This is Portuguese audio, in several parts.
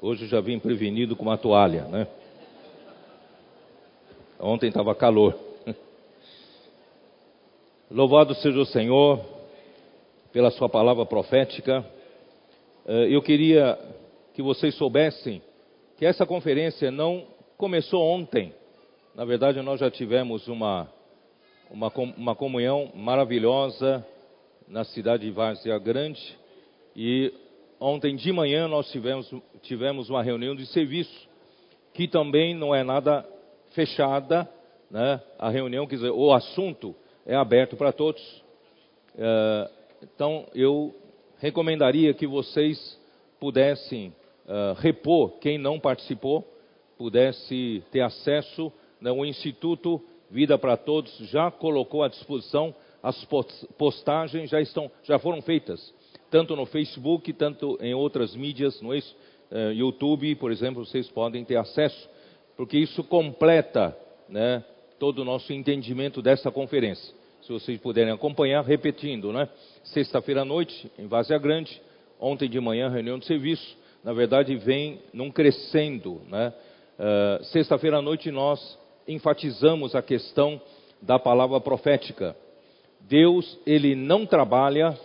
Hoje já vim prevenido com uma toalha, né? Ontem estava calor. Louvado seja o Senhor pela sua palavra profética. Eh, eu queria que vocês soubessem que essa conferência não começou ontem. Na verdade, nós já tivemos uma, uma, uma comunhão maravilhosa na cidade de Várzea Grande. E ontem de manhã nós tivemos, tivemos uma reunião de serviço, que também não é nada fechada, né? a reunião, quer dizer, o assunto é aberto para todos. Uh, então, eu recomendaria que vocês pudessem uh, repor, quem não participou, pudesse ter acesso. Né? O Instituto Vida para Todos já colocou à disposição as postagens já estão, já foram feitas, tanto no Facebook, tanto em outras mídias, no uh, YouTube, por exemplo, vocês podem ter acesso porque isso completa né, todo o nosso entendimento dessa conferência. Se vocês puderem acompanhar, repetindo, né? Sexta-feira à noite, em Vazia Grande, ontem de manhã, reunião de serviço, na verdade vem num crescendo, né? Uh, Sexta-feira à noite nós enfatizamos a questão da palavra profética. Deus, ele não trabalha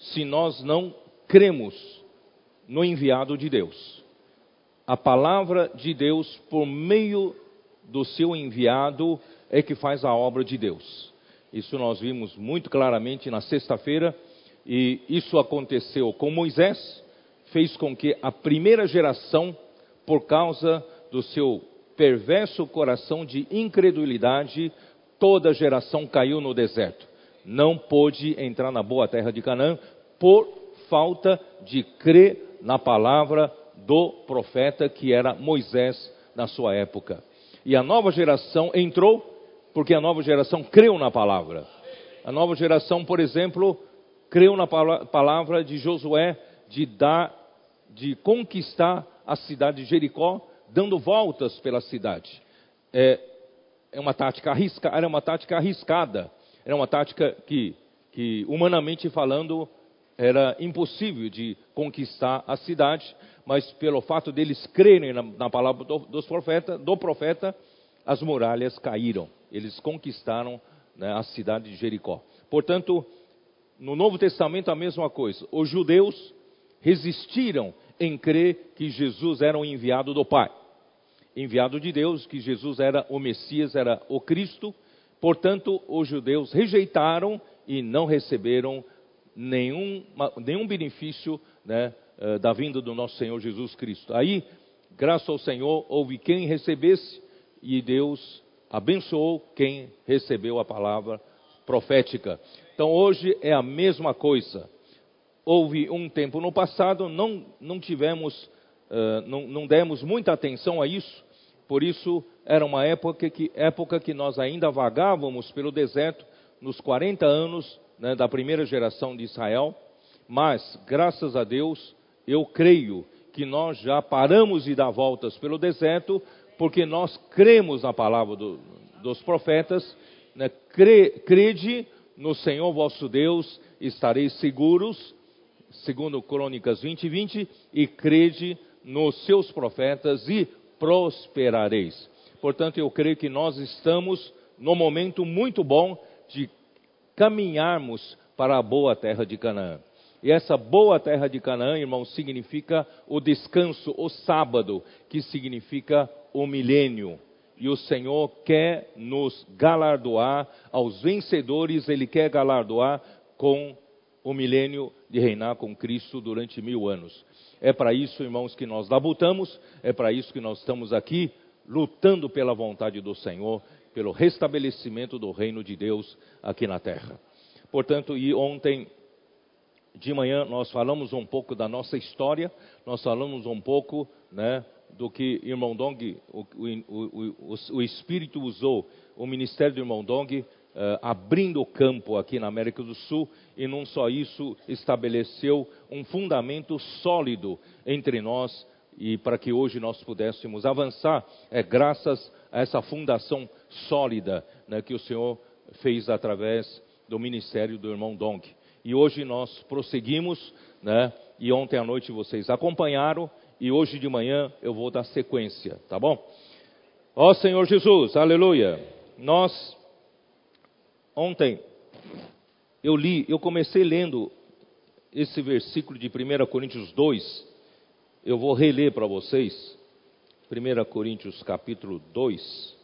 se nós não cremos no enviado de Deus a palavra de Deus, por meio do seu enviado, é que faz a obra de Deus. Isso nós vimos muito claramente na sexta-feira, e isso aconteceu com Moisés, fez com que a primeira geração, por causa do seu perverso coração de incredulidade, toda geração caiu no deserto. Não pôde entrar na boa terra de Canaã por falta de crer na palavra do profeta que era Moisés na sua época. E a nova geração entrou porque a nova geração creu na palavra. A nova geração, por exemplo, creu na palavra de Josué de dar, de conquistar a cidade de Jericó, dando voltas pela cidade. É, é uma tática era uma tática arriscada, era uma tática que, que humanamente falando era impossível de conquistar a cidade, mas pelo fato deles crerem na, na palavra do, dos profeta, do profeta, as muralhas caíram. Eles conquistaram né, a cidade de Jericó. Portanto, no Novo Testamento a mesma coisa. Os judeus resistiram em crer que Jesus era o enviado do Pai. Enviado de Deus, que Jesus era o Messias, era o Cristo. Portanto, os judeus rejeitaram e não receberam nenhum, nenhum benefício né, eh, da vinda do nosso Senhor Jesus Cristo. Aí, graças ao Senhor, houve quem recebesse e Deus abençoou quem recebeu a palavra profética. Então hoje é a mesma coisa. Houve um tempo no passado, não, não tivemos, uh, não, não demos muita atenção a isso, por isso era uma época que, época que nós ainda vagávamos pelo deserto, nos 40 anos né, da primeira geração de Israel, mas graças a Deus eu creio que nós já paramos de dar voltas pelo deserto, porque nós cremos na palavra do, dos profetas, né? Cre, crede no Senhor vosso Deus, estareis seguros, segundo Crônicas 20 e 20, e crede nos seus profetas e prosperareis. Portanto, eu creio que nós estamos no momento muito bom de caminharmos para a boa terra de Canaã. E essa boa terra de Canaã, irmão, significa o descanso, o sábado, que significa o milênio. E o Senhor quer nos galardoar, aos vencedores, Ele quer galardoar com o milênio de reinar com Cristo durante mil anos. É para isso, irmãos, que nós labutamos, é para isso que nós estamos aqui, lutando pela vontade do Senhor, pelo restabelecimento do reino de Deus aqui na terra. Portanto, e ontem de manhã nós falamos um pouco da nossa história, nós falamos um pouco né, do que irmão Dong, o, o, o, o, Espírito usou, o ministério do irmão Dong, abrindo o campo aqui na América do Sul, e não só isso, estabeleceu um fundamento sólido entre nós, e para que hoje nós pudéssemos avançar, é graças a essa fundação sólida né, que o Senhor fez através do ministério do irmão Dong. E hoje nós prosseguimos, né? E ontem à noite vocês acompanharam e hoje de manhã eu vou dar sequência, tá bom? Ó Senhor Jesus, aleluia. Nós, ontem, eu li, eu comecei lendo esse versículo de 1 Coríntios 2, eu vou reler para vocês. 1 Coríntios capítulo 2.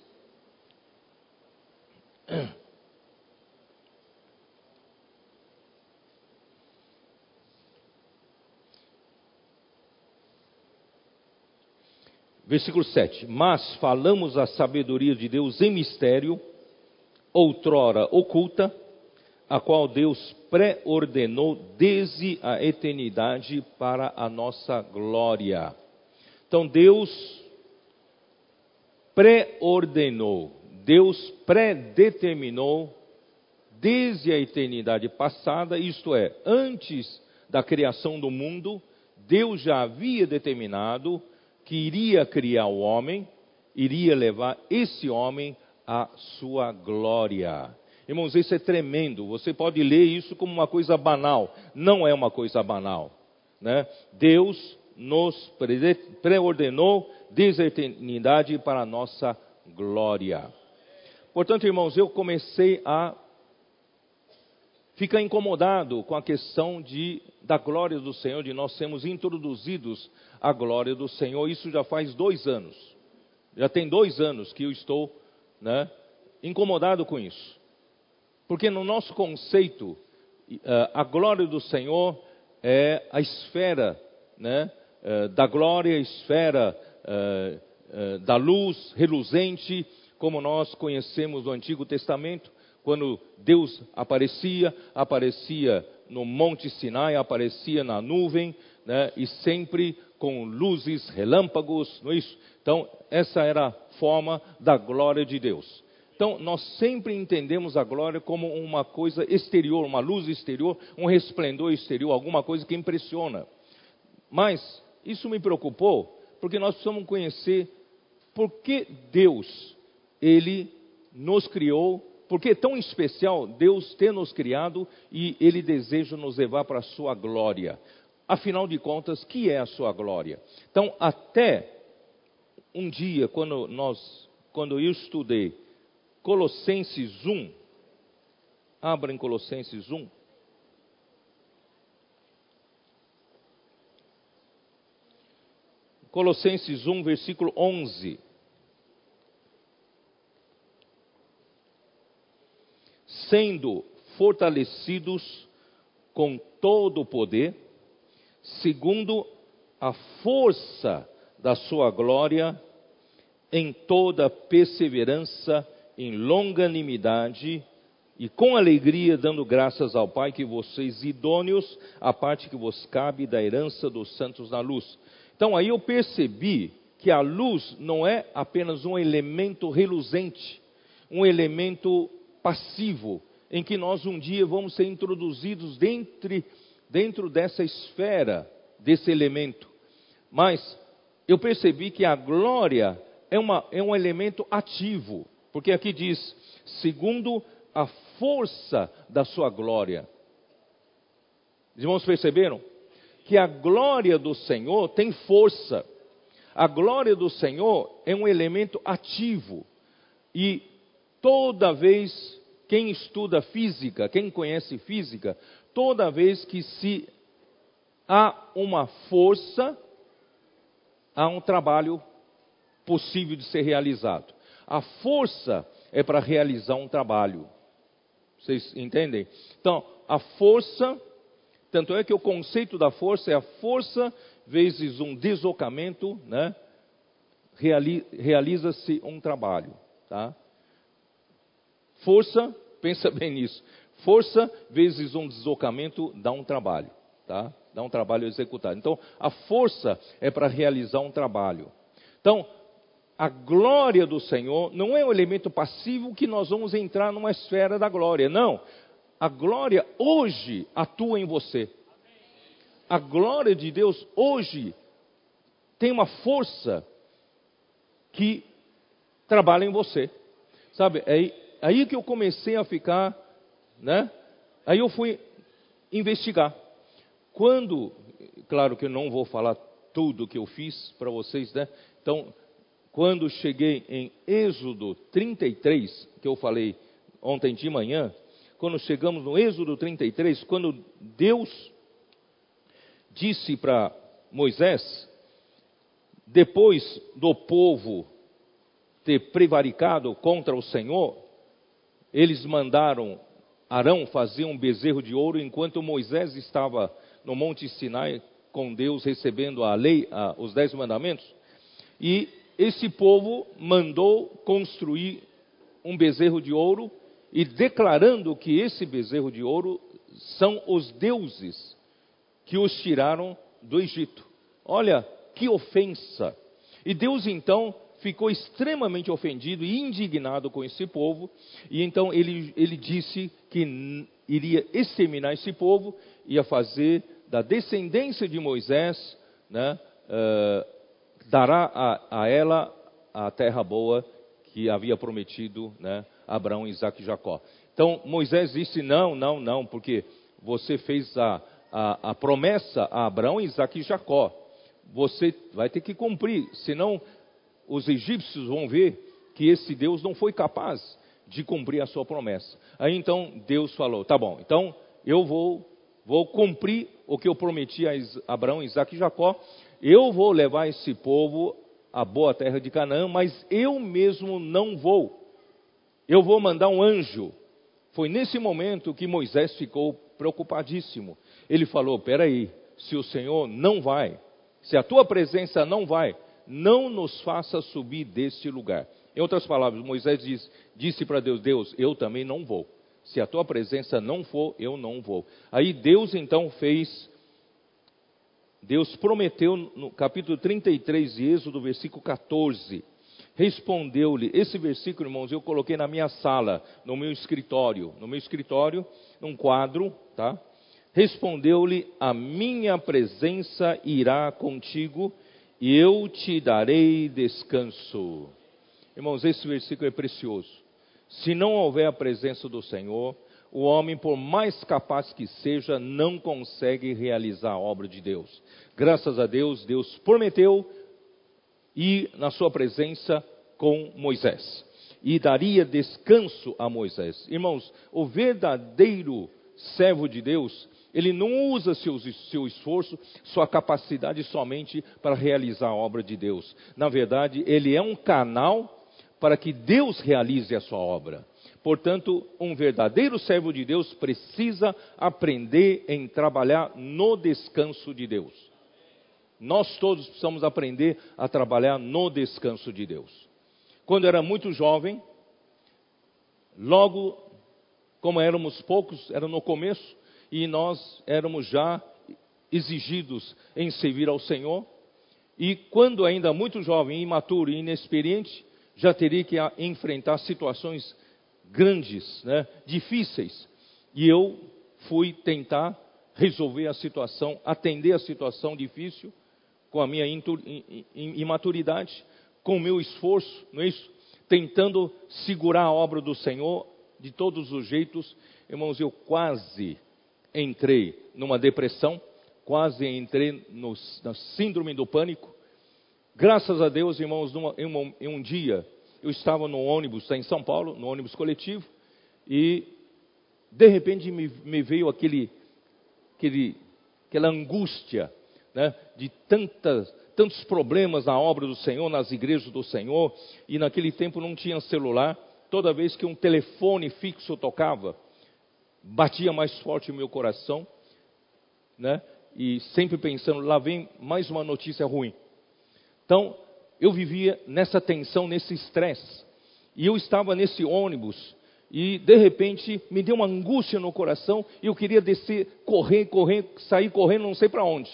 Versículo 7: Mas falamos a sabedoria de Deus em mistério, outrora oculta, a qual Deus pré-ordenou desde a eternidade para a nossa glória. Então Deus pré-ordenou, Deus predeterminou desde a eternidade passada, isto é, antes da criação do mundo, Deus já havia determinado que iria criar o homem, iria levar esse homem à sua glória. Irmãos, isso é tremendo. Você pode ler isso como uma coisa banal. Não é uma coisa banal. Né? Deus nos preordenou desde a eternidade para a nossa glória. Portanto, irmãos, eu comecei a ficar incomodado com a questão de, da glória do Senhor, de nós sermos introduzidos à glória do Senhor. Isso já faz dois anos. Já tem dois anos que eu estou né, incomodado com isso. Porque no nosso conceito, eh, a glória do Senhor é a esfera né, eh, da glória, a esfera eh, da luz reluzente, como nós conhecemos no Antigo Testamento, quando Deus aparecia, aparecia no Monte Sinai, aparecia na nuvem, né, e sempre com luzes, relâmpagos, não é isso? Então, essa era a forma da glória de Deus. Então, nós sempre entendemos a glória como uma coisa exterior, uma luz exterior, um resplendor exterior, alguma coisa que impressiona. Mas isso me preocupou, porque nós precisamos conhecer por que Deus, Ele nos criou, por que é tão especial Deus ter nos criado e Ele deseja nos levar para a Sua glória. Afinal de contas, que é a Sua glória? Então, até um dia, quando nós, quando eu estudei Colossenses 1. Abra em Colossenses 1. Colossenses 1, versículo 11. Sendo fortalecidos com todo o poder, segundo a força da sua glória, em toda perseverança em longanimidade e com alegria dando graças ao Pai que vocês idôneos a parte que vos cabe da herança dos santos na luz. Então aí eu percebi que a luz não é apenas um elemento reluzente, um elemento passivo, em que nós um dia vamos ser introduzidos dentro, dentro dessa esfera, desse elemento. Mas eu percebi que a glória é, uma, é um elemento ativo. Porque aqui diz, segundo a força da sua glória. Os irmãos perceberam? Que a glória do Senhor tem força. A glória do Senhor é um elemento ativo. E toda vez, quem estuda física, quem conhece física, toda vez que se há uma força, há um trabalho possível de ser realizado. A força é para realizar um trabalho. Vocês entendem? Então, a força, tanto é que o conceito da força é a força vezes um deslocamento, né? Realiza-se um trabalho, tá? Força, pensa bem nisso. Força vezes um deslocamento dá um trabalho, tá? Dá um trabalho executado. Então, a força é para realizar um trabalho. Então, a glória do Senhor não é um elemento passivo que nós vamos entrar numa esfera da glória. Não. A glória hoje atua em você. A glória de Deus hoje tem uma força que trabalha em você. Sabe, é aí, aí que eu comecei a ficar, né? Aí eu fui investigar. Quando, claro que eu não vou falar tudo que eu fiz para vocês, né? Então, quando cheguei em Êxodo 33, que eu falei ontem de manhã, quando chegamos no Êxodo 33, quando Deus disse para Moisés, depois do povo ter prevaricado contra o Senhor, eles mandaram Arão fazer um bezerro de ouro enquanto Moisés estava no Monte Sinai com Deus recebendo a lei, a, os dez mandamentos. E esse povo mandou construir um bezerro de ouro e declarando que esse bezerro de ouro são os deuses que os tiraram do Egito. Olha que ofensa! E Deus então ficou extremamente ofendido e indignado com esse povo, e então ele, ele disse que iria exterminar esse povo, ia fazer da descendência de Moisés, né, dará a, a, ela a terra boa que havia prometido né, Abraão, Isaac e Jacó. Então Moisés disse: não, não, não, porque você fez a, a, a promessa a Abraão, Isaac e Jacó. Você vai ter que cumprir, senão os egípcios vão ver que esse Deus não foi capaz de cumprir a sua promessa. Aí então Deus falou: tá bom, então eu vou, vou cumprir o que eu prometi a Abraão, Isaac e Jacó. Eu vou levar esse povo à boa terra de Canaã, mas eu mesmo não vou. Eu vou mandar um anjo. Foi nesse momento que Moisés ficou preocupadíssimo. Ele falou: peraí, se o Senhor não vai, se a tua presença não vai, não nos faça subir deste lugar. Em outras palavras, Moisés diz, disse para Deus: Deus, eu também não vou. Se a tua presença não for, eu não vou. Aí Deus então fez, Deus prometeu no capítulo 33 de Êxodo, versículo 14, respondeu-lhe, esse versículo, irmãos, eu coloquei na minha sala, no meu escritório, no meu escritório, num quadro, tá? Respondeu-lhe, a minha presença irá contigo e eu te darei descanso. Irmãos, esse versículo é precioso. Se não houver a presença do Senhor, o homem, por mais capaz que seja, não consegue realizar a obra de Deus. Graças a Deus, Deus prometeu ir na sua presença com Moisés e daria descanso a Moisés. Irmãos, o verdadeiro servo de Deus, ele não usa seu, seu esforço, sua capacidade somente para realizar a obra de Deus. Na verdade, ele é um canal para que Deus realize a sua obra. Portanto, um verdadeiro servo de Deus precisa aprender em trabalhar no descanso de Deus. Nós todos precisamos aprender a trabalhar no descanso de Deus. Quando era muito jovem, logo, como éramos poucos, era no começo, e nós éramos já exigidos em servir ao Senhor. E quando ainda muito jovem, imaturo e inexperiente, já teria que enfrentar situações grandes, né, difíceis. E eu fui tentar resolver a situação, atender a situação difícil com a minha imaturidade, com o meu esforço, não é isso? Tentando segurar a obra do Senhor de todos os jeitos. Irmãos, eu quase entrei numa depressão, quase entrei no, na síndrome do pânico. Graças a Deus, irmãos, numa, em, um, em um dia eu estava no ônibus, em São Paulo, no ônibus coletivo, e de repente me, me veio aquele, aquele, aquela angústia né, de tantas, tantos problemas na obra do Senhor, nas igrejas do Senhor, e naquele tempo não tinha celular. Toda vez que um telefone fixo tocava, batia mais forte o meu coração, né? E sempre pensando, lá vem mais uma notícia ruim. Então, eu vivia nessa tensão, nesse estresse. E eu estava nesse ônibus e de repente me deu uma angústia no coração e eu queria descer, correr, correr, sair correndo, não sei para onde.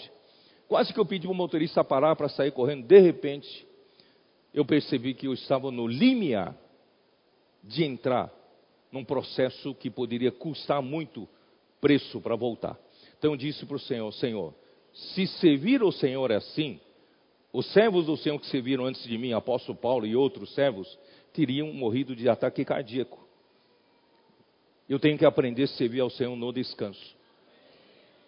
Quase que eu pedi para o motorista parar para sair correndo. De repente, eu percebi que eu estava no limiar de entrar num processo que poderia custar muito preço para voltar. Então eu disse para o Senhor: Senhor, se servir o Senhor é assim, os servos do Senhor que serviram antes de mim, apóstolo Paulo e outros servos, teriam morrido de ataque cardíaco. Eu tenho que aprender a servir ao Senhor no descanso.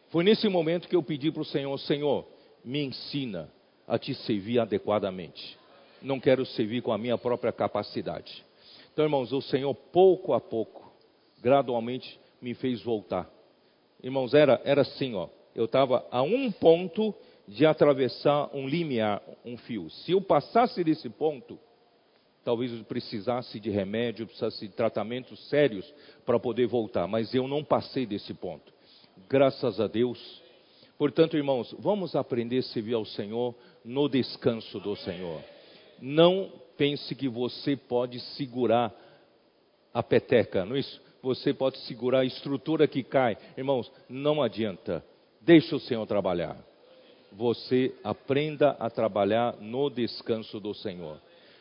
Foi nesse momento que eu pedi para o Senhor: Senhor, me ensina, a te servir adequadamente. Não quero servir com a minha própria capacidade. Então, irmãos, o Senhor, pouco a pouco, gradualmente, me fez voltar. Irmãos, era, era assim, ó. Eu estava a um ponto de atravessar um limiar, um fio. Se eu passasse desse ponto, talvez eu precisasse de remédio, precisasse de tratamentos sérios para poder voltar. Mas eu não passei desse ponto. Graças a Deus. Portanto, irmãos, vamos aprender a servir ao Senhor no descanso do Senhor. Não pense que você pode segurar a peteca, não é isso? Você pode segurar a estrutura que cai. Irmãos, não adianta. Deixa o Senhor trabalhar. Você aprenda a trabalhar no descanso do Senhor.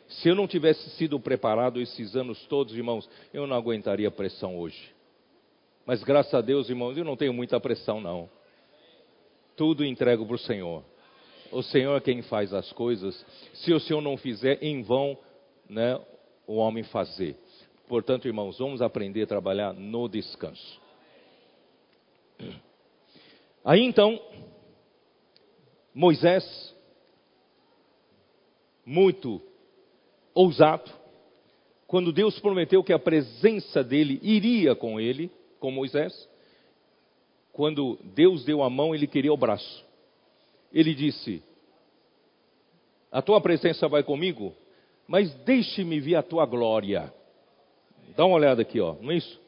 Se eu não tivesse sido preparado esses anos todos, irmãos, eu não aguentaria pressão hoje. Mas graças a Deus, irmãos, eu não tenho muita pressão, não. Tudo entrego para o Senhor. O Senhor é quem faz as coisas. Se o Senhor não fizer, em vão né, o homem fazer. Portanto, irmãos, vamos aprender a trabalhar no descanso. Aí então, Moisés, muito ousado, quando Deus prometeu que a presença dele iria com ele, com Moisés, quando Deus deu a mão, ele queria o braço ele disse: A tua presença vai comigo, mas deixe-me ver a tua glória. Dá uma olhada aqui, ó, não é isso?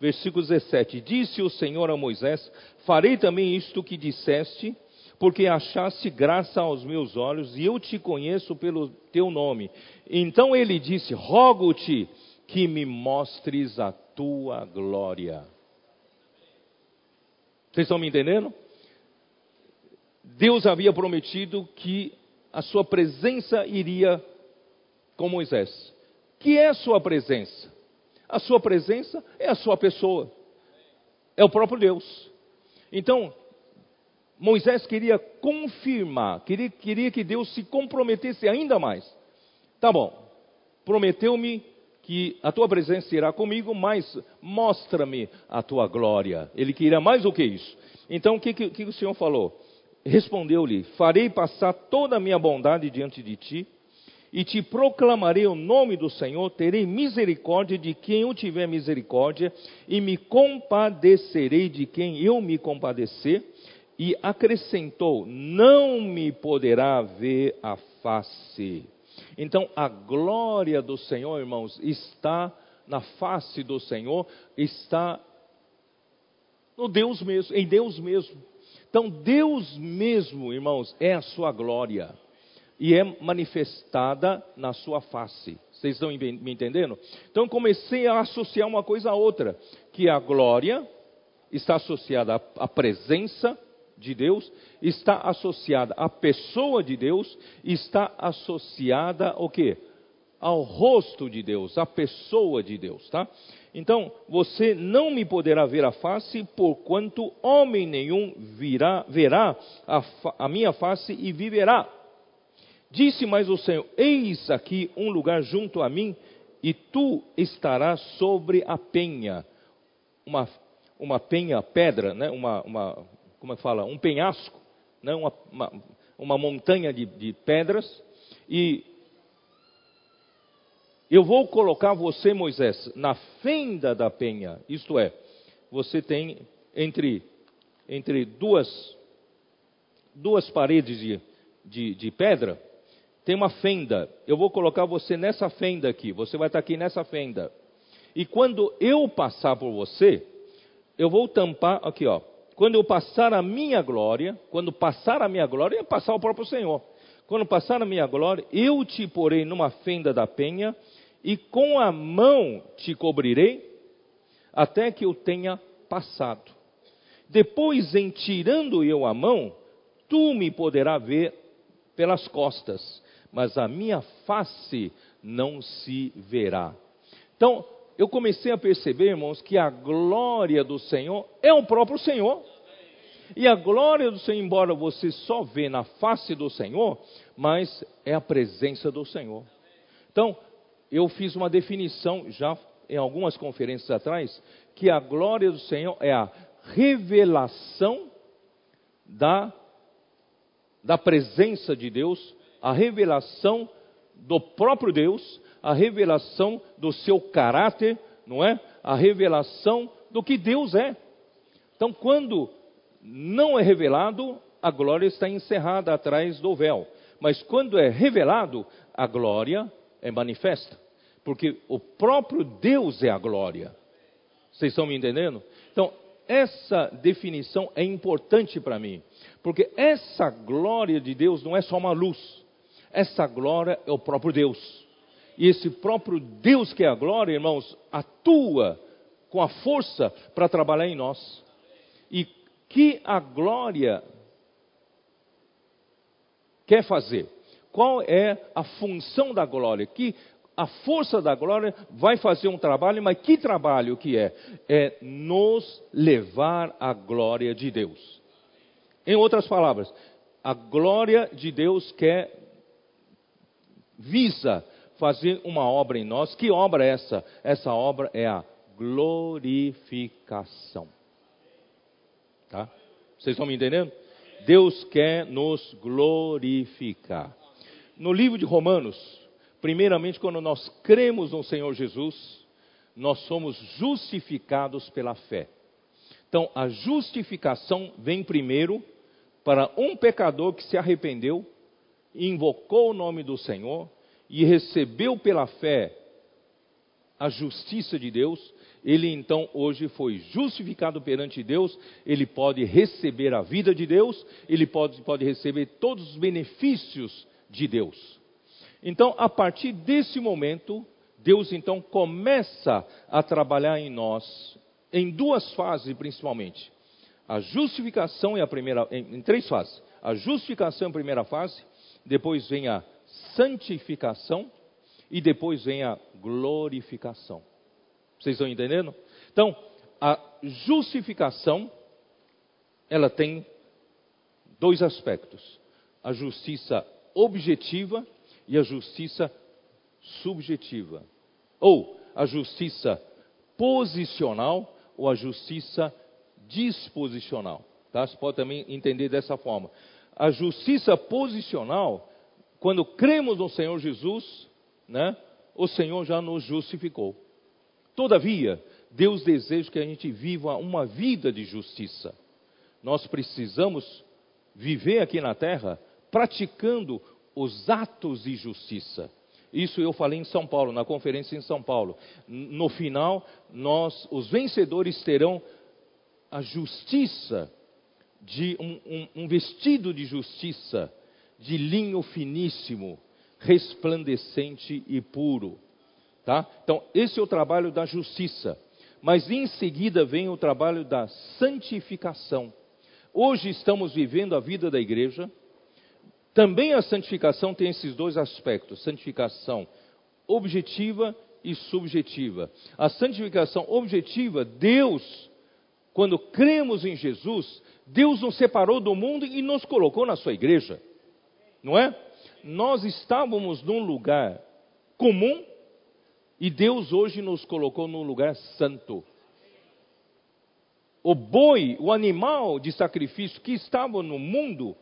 Versículo 17: Disse o Senhor a Moisés: Farei também isto que disseste, porque achaste graça aos meus olhos, e eu te conheço pelo teu nome. Então ele disse: Rogo-te que me mostres a tua glória. Vocês estão me entendendo? Deus havia prometido que a sua presença iria com Moisés. Que é a sua presença? A sua presença é a sua pessoa. É o próprio Deus. Então, Moisés queria confirmar, queria, queria que Deus se comprometesse ainda mais. Tá bom, prometeu-me que a tua presença irá comigo, mas mostra-me a tua glória. Ele queria mais do que isso. Então, o que, que, que o Senhor falou? Respondeu-lhe: Farei passar toda a minha bondade diante de ti, e te proclamarei o nome do Senhor, terei misericórdia de quem eu tiver misericórdia, e me compadecerei de quem eu me compadecer. E acrescentou: Não me poderá ver a face. Então, a glória do Senhor, irmãos, está na face do Senhor, está no Deus mesmo, em Deus mesmo. Então, Deus mesmo, irmãos, é a sua glória e é manifestada na sua face. Vocês estão me entendendo? Então, comecei a associar uma coisa a outra, que a glória está associada à presença de Deus, está associada à pessoa de Deus, está associada ao quê? Ao rosto de Deus, à pessoa de Deus, tá? Então, você não me poderá ver a face, porquanto homem nenhum virá, verá a, a minha face e viverá. Disse mais o Senhor: Eis aqui um lugar junto a mim, e tu estarás sobre a penha. Uma, uma penha, pedra, né? uma, uma, como é que fala? Um penhasco, né? uma, uma, uma montanha de, de pedras, e eu vou colocar você, Moisés, na fenda da penha. Isto é, você tem entre, entre duas, duas paredes de, de, de pedra, tem uma fenda. Eu vou colocar você nessa fenda aqui. Você vai estar aqui nessa fenda. E quando eu passar por você, eu vou tampar aqui, ó. Quando eu passar a minha glória, quando passar a minha glória, é passar o próprio Senhor. Quando passar a minha glória, eu te porei numa fenda da penha e com a mão te cobrirei, até que eu tenha passado. Depois, em tirando eu a mão, tu me poderás ver pelas costas, mas a minha face não se verá. Então, eu comecei a perceber, irmãos, que a glória do Senhor é o próprio Senhor. E a glória do Senhor, embora você só vê na face do Senhor, mas é a presença do Senhor. Então, eu fiz uma definição já em algumas conferências atrás, que a glória do Senhor é a revelação da da presença de Deus, a revelação do próprio Deus, a revelação do seu caráter, não é? A revelação do que Deus é. Então, quando não é revelado, a glória está encerrada atrás do véu. Mas quando é revelado, a glória é manifesta. Porque o próprio Deus é a glória. Vocês estão me entendendo? Então, essa definição é importante para mim. Porque essa glória de Deus não é só uma luz. Essa glória é o próprio Deus. E esse próprio Deus que é a glória, irmãos, atua com a força para trabalhar em nós. E que a glória quer fazer? Qual é a função da glória? Que a força da glória vai fazer um trabalho, mas que trabalho que é? É nos levar à glória de Deus. Em outras palavras, a glória de Deus quer visa fazer uma obra em nós. Que obra é essa? Essa obra é a glorificação. Tá? Vocês estão me entendendo? Deus quer nos glorificar. No livro de Romanos, primeiramente, quando nós cremos no Senhor Jesus, nós somos justificados pela fé. Então, a justificação vem primeiro para um pecador que se arrependeu, invocou o nome do Senhor e recebeu pela fé a justiça de Deus, ele então hoje foi justificado perante Deus, ele pode receber a vida de Deus, ele pode, pode receber todos os benefícios de Deus. Então, a partir desse momento, Deus então começa a trabalhar em nós, em duas fases principalmente. A justificação é a primeira, em, em três fases. A justificação é a primeira fase, depois vem a santificação e depois vem a glorificação. Vocês estão entendendo? Então, a justificação, ela tem dois aspectos: a justiça objetiva e a justiça subjetiva. Ou a justiça posicional ou a justiça disposicional. Tá? Você pode também entender dessa forma. A justiça posicional, quando cremos no Senhor Jesus, né, o Senhor já nos justificou. Todavia, Deus deseja que a gente viva uma vida de justiça. Nós precisamos viver aqui na terra praticando os atos de justiça. Isso eu falei em São Paulo, na conferência em São Paulo. No final, nós, os vencedores, terão a justiça de um, um, um vestido de justiça, de linho finíssimo, resplandecente e puro. Tá? Então, esse é o trabalho da justiça. Mas em seguida vem o trabalho da santificação. Hoje estamos vivendo a vida da igreja. Também a santificação tem esses dois aspectos: santificação objetiva e subjetiva. A santificação objetiva, Deus, quando cremos em Jesus, Deus nos separou do mundo e nos colocou na sua igreja. Não é? Nós estávamos num lugar comum e Deus hoje nos colocou num lugar santo. O boi, o animal de sacrifício que estava no mundo,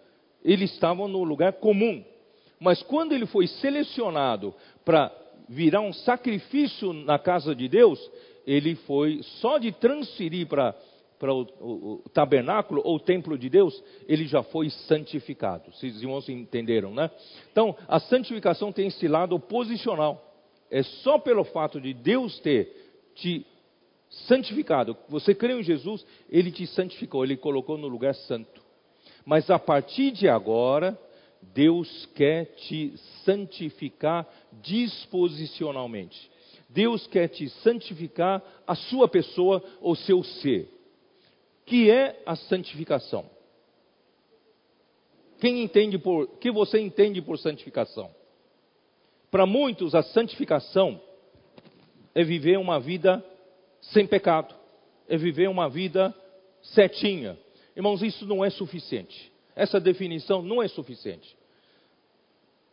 ele estava no lugar comum. Mas quando ele foi selecionado para virar um sacrifício na casa de Deus, ele foi só de transferir para para o, o, o, tabernáculo ou o templo de Deus, ele já foi santificado. Vocês irmãos entenderam, né? Então, a santificação tem esse lado posicional. É só pelo fato de Deus ter te santificado, você creu em Jesus, ele te santificou, ele colocou no lugar santo. Mas a partir de agora, Deus quer te santificar disposicionalmente. Deus quer te santificar a sua pessoa ou seu ser. Que é a santificação? Quem entende por que você entende por santificação? Para muitos, a santificação é viver uma vida sem pecado, é viver uma vida certinha. Irmãos, isso não é suficiente. Essa definição não é suficiente.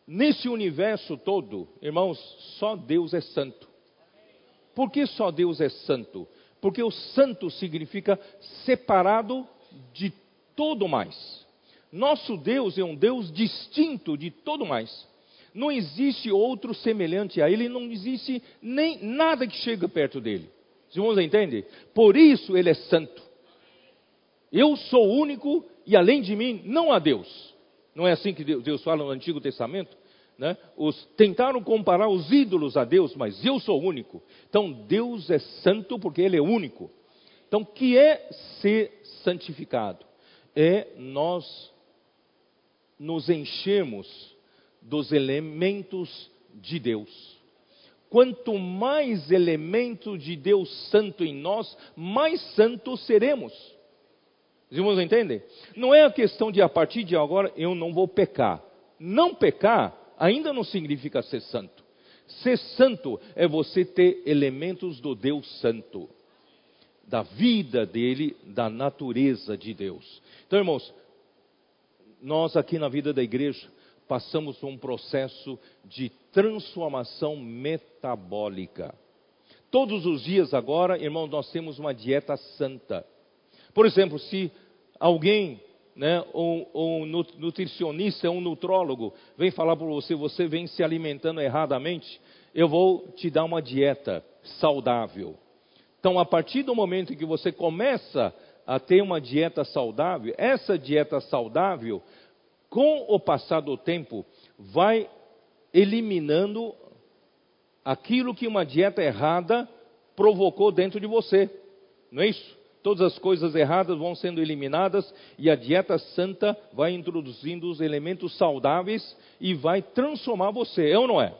Nesse universo todo, irmãos, só Deus é santo. Por que só Deus é santo? Porque o santo significa separado de todo mais. Nosso Deus é um Deus distinto de todo mais. Não existe outro semelhante a Ele, não existe nem nada que chegue perto dele. Os irmãos entendem? Por isso Ele é santo. Eu sou único e além de mim não há Deus. Não é assim que Deus fala no Antigo Testamento? Né? Os, tentaram comparar os ídolos a Deus, mas eu sou único. Então Deus é santo porque Ele é único. Então, o que é ser santificado? É nós nos enchermos dos elementos de Deus. Quanto mais elementos de Deus Santo em nós, mais santos seremos. Os irmãos entendem? Não é a questão de a partir de agora eu não vou pecar. Não pecar ainda não significa ser santo. Ser santo é você ter elementos do Deus Santo, da vida dele, da natureza de Deus. Então, irmãos, nós aqui na vida da igreja passamos por um processo de transformação metabólica. Todos os dias agora, irmãos, nós temos uma dieta santa. Por exemplo, se alguém, né, um, um nutricionista, um nutrólogo, vem falar para você, você vem se alimentando erradamente, eu vou te dar uma dieta saudável. Então, a partir do momento que você começa a ter uma dieta saudável, essa dieta saudável com o passar do tempo, vai eliminando aquilo que uma dieta errada provocou dentro de você. Não é isso? Todas as coisas erradas vão sendo eliminadas e a dieta santa vai introduzindo os elementos saudáveis e vai transformar você, é ou não é?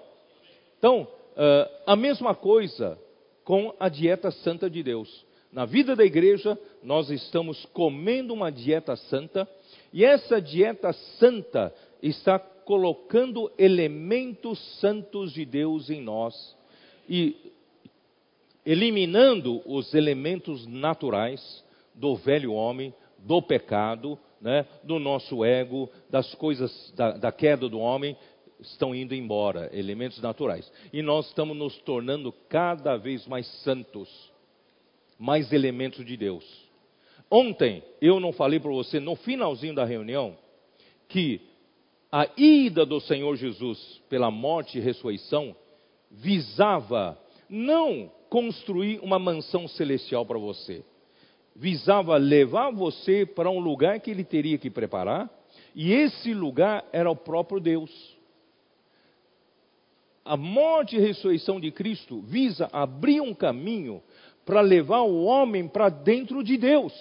Então, uh, a mesma coisa com a dieta santa de Deus. Na vida da igreja, nós estamos comendo uma dieta santa e essa dieta santa está colocando elementos santos de Deus em nós e eliminando os elementos naturais do velho homem, do pecado, né, do nosso ego, das coisas da, da queda do homem, estão indo embora, elementos naturais. E nós estamos nos tornando cada vez mais santos, mais elementos de Deus. Ontem eu não falei para você, no finalzinho da reunião, que a ida do Senhor Jesus pela morte e ressurreição visava não construir uma mansão celestial para você, visava levar você para um lugar que ele teria que preparar, e esse lugar era o próprio Deus. A morte e ressurreição de Cristo visa abrir um caminho para levar o homem para dentro de Deus.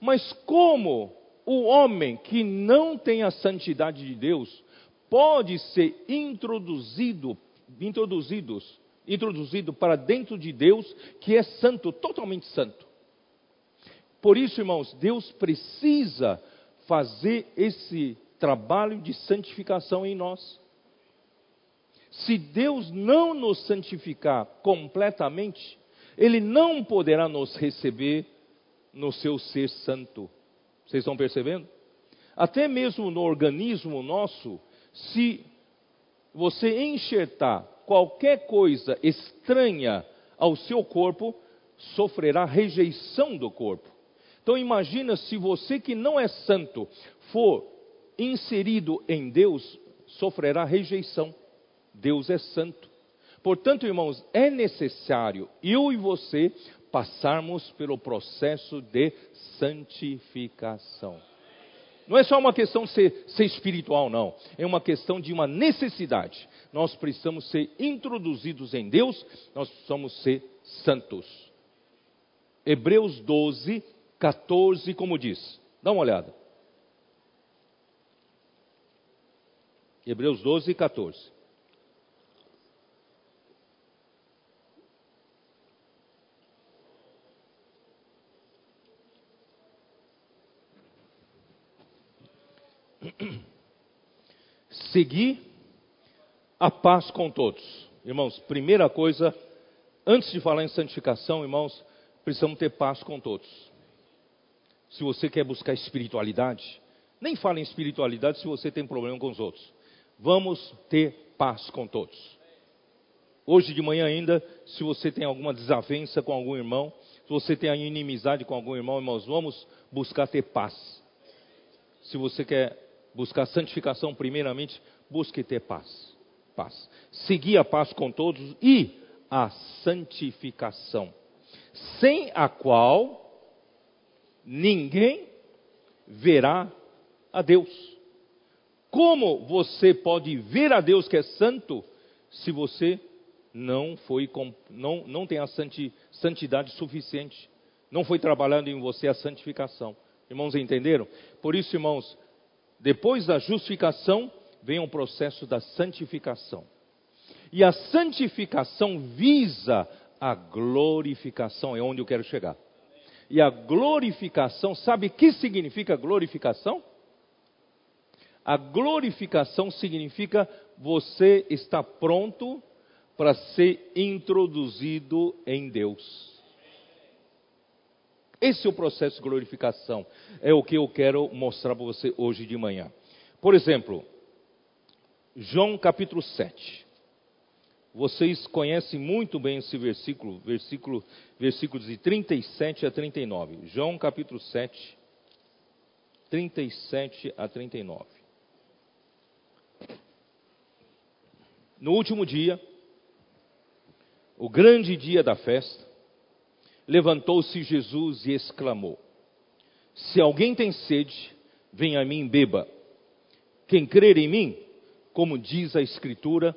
Mas como o homem que não tem a santidade de Deus pode ser introduzido, introduzidos, introduzido para dentro de Deus, que é santo, totalmente santo. Por isso, irmãos, Deus precisa fazer esse trabalho de santificação em nós. Se Deus não nos santificar completamente, Ele não poderá nos receber no seu ser santo. Vocês estão percebendo? Até mesmo no organismo nosso, se você enxertar qualquer coisa estranha ao seu corpo, sofrerá rejeição do corpo. Então imagina se você que não é santo for inserido em Deus, sofrerá rejeição. Deus é santo. Portanto, irmãos, é necessário eu e você passarmos pelo processo de santificação. Não é só uma questão de ser, ser, espiritual, não. É uma questão de uma necessidade. Nós precisamos ser introduzidos em Deus, nós precisamos ser santos. Hebreus 12, 14, como diz. Dá uma olhada. Hebreus 12, 14. Seguir a paz com todos. Irmãos, primeira coisa, antes de falar em santificação, irmãos, precisamos ter paz com todos. Se você quer buscar espiritualidade, nem fale em espiritualidade se você tem problema com os outros. Vamos ter paz com todos. Hoje de manhã ainda, se você tem alguma desavença com algum irmão, se você tem inimizade com algum irmão, irmãos, vamos buscar ter paz. se você quer buscar santificação, primeiramente, busque ter paz. Paz. Seguir a paz com todos e a santificação, sem a qual ninguém verá a Deus. Como você pode ver a Deus que é santo se você não foi não, não tem a santidade suficiente? Não foi trabalhando em você a santificação. Irmãos, entenderam? Por isso, irmãos, depois da justificação vem um processo da santificação. E a santificação visa a glorificação, é onde eu quero chegar. E a glorificação, sabe o que significa glorificação? A glorificação significa você está pronto para ser introduzido em Deus. Esse é o processo de glorificação. É o que eu quero mostrar para você hoje de manhã. Por exemplo, João capítulo 7. Vocês conhecem muito bem esse versículo, versículo, versículos de 37 a 39. João capítulo 7, 37 a 39. No último dia, o grande dia da festa, levantou-se Jesus e exclamou: Se alguém tem sede, venha a mim e beba. Quem crer em mim, como diz a Escritura,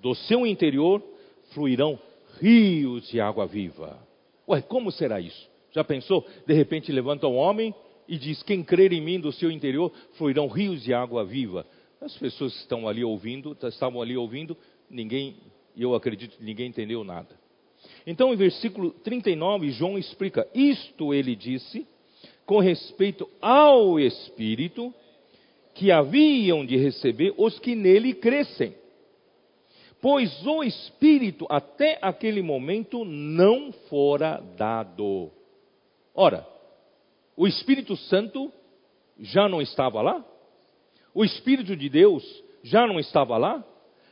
do seu interior fluirão rios de água viva. Ué, como será isso? Já pensou? De repente levanta um homem e diz: Quem crer em mim, do seu interior fluirão rios de água viva. As pessoas que estão ali ouvindo, estavam ali ouvindo, ninguém, eu acredito ninguém entendeu nada. Então, em versículo 39, João explica: Isto ele disse com respeito ao Espírito que haviam de receber os que nele crescem. Pois o Espírito até aquele momento não fora dado. Ora, o Espírito Santo já não estava lá? O Espírito de Deus já não estava lá?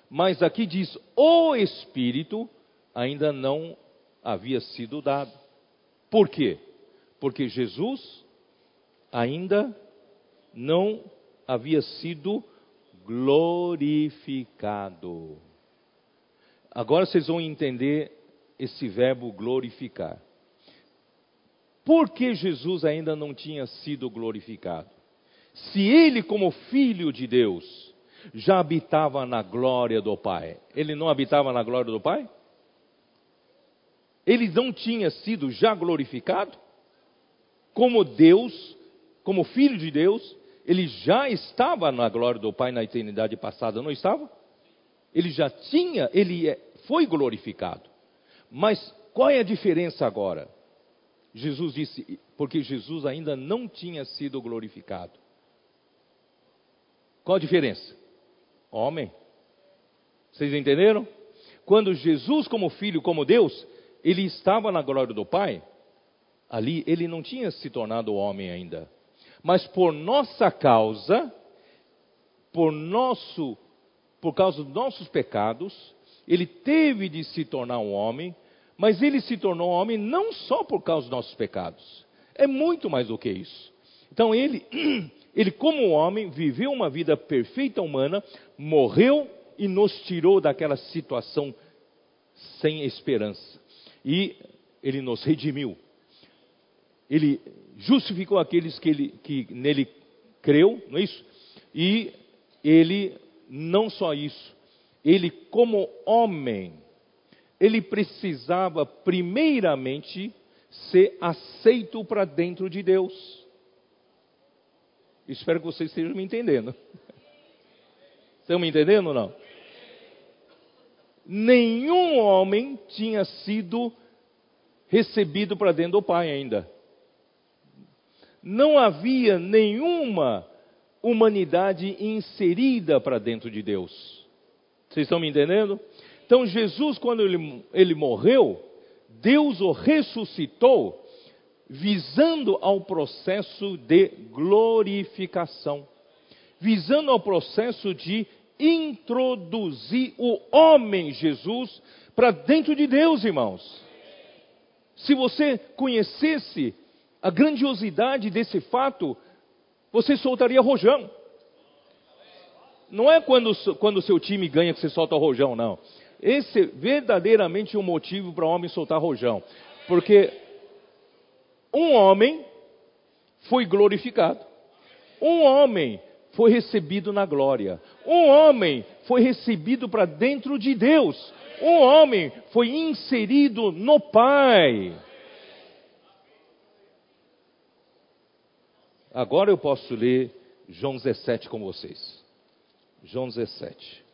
Mas aqui diz: o Espírito ainda não havia sido dado. Por quê? Porque Jesus ainda não havia sido glorificado. Agora vocês vão entender esse verbo glorificar. Por que Jesus ainda não tinha sido glorificado? Se ele, como filho de Deus, já habitava na glória do Pai, ele não habitava na glória do Pai? Ele não tinha sido já glorificado? Como Deus, como filho de Deus, ele já estava na glória do Pai na eternidade passada, não estava? Ele já tinha, ele é, foi glorificado. Mas qual é a diferença agora? Jesus disse, porque Jesus ainda não tinha sido glorificado. Qual a diferença? Homem. Vocês entenderam? Quando Jesus, como filho, como Deus, ele estava na glória do Pai, ali ele não tinha se tornado homem ainda mas por nossa causa, por nosso, por causa dos nossos pecados, ele teve de se tornar um homem, mas ele se tornou homem não só por causa dos nossos pecados, é muito mais do que isso. Então ele, ele como homem, viveu uma vida perfeita humana, morreu e nos tirou daquela situação sem esperança. E ele nos redimiu. Ele justificou aqueles que, ele, que nele creu, não é isso? E ele, não só isso, ele como homem, ele precisava primeiramente ser aceito para dentro de Deus. Espero que vocês estejam me entendendo. Estão me entendendo ou não? Nenhum homem tinha sido recebido para dentro do Pai ainda não havia nenhuma humanidade inserida para dentro de Deus. Vocês estão me entendendo? Então, Jesus, quando ele, ele morreu, Deus o ressuscitou, visando ao processo de glorificação, visando ao processo de introduzir o homem Jesus para dentro de Deus, irmãos. Se você conhecesse a grandiosidade desse fato, você soltaria rojão. Não é quando o seu time ganha que você solta rojão, não. Esse é verdadeiramente o um motivo para o homem soltar rojão. Porque um homem foi glorificado. Um homem foi recebido na glória. Um homem foi recebido para dentro de Deus. Um homem foi inserido no Pai. Agora eu posso ler João 17 com vocês. João 17.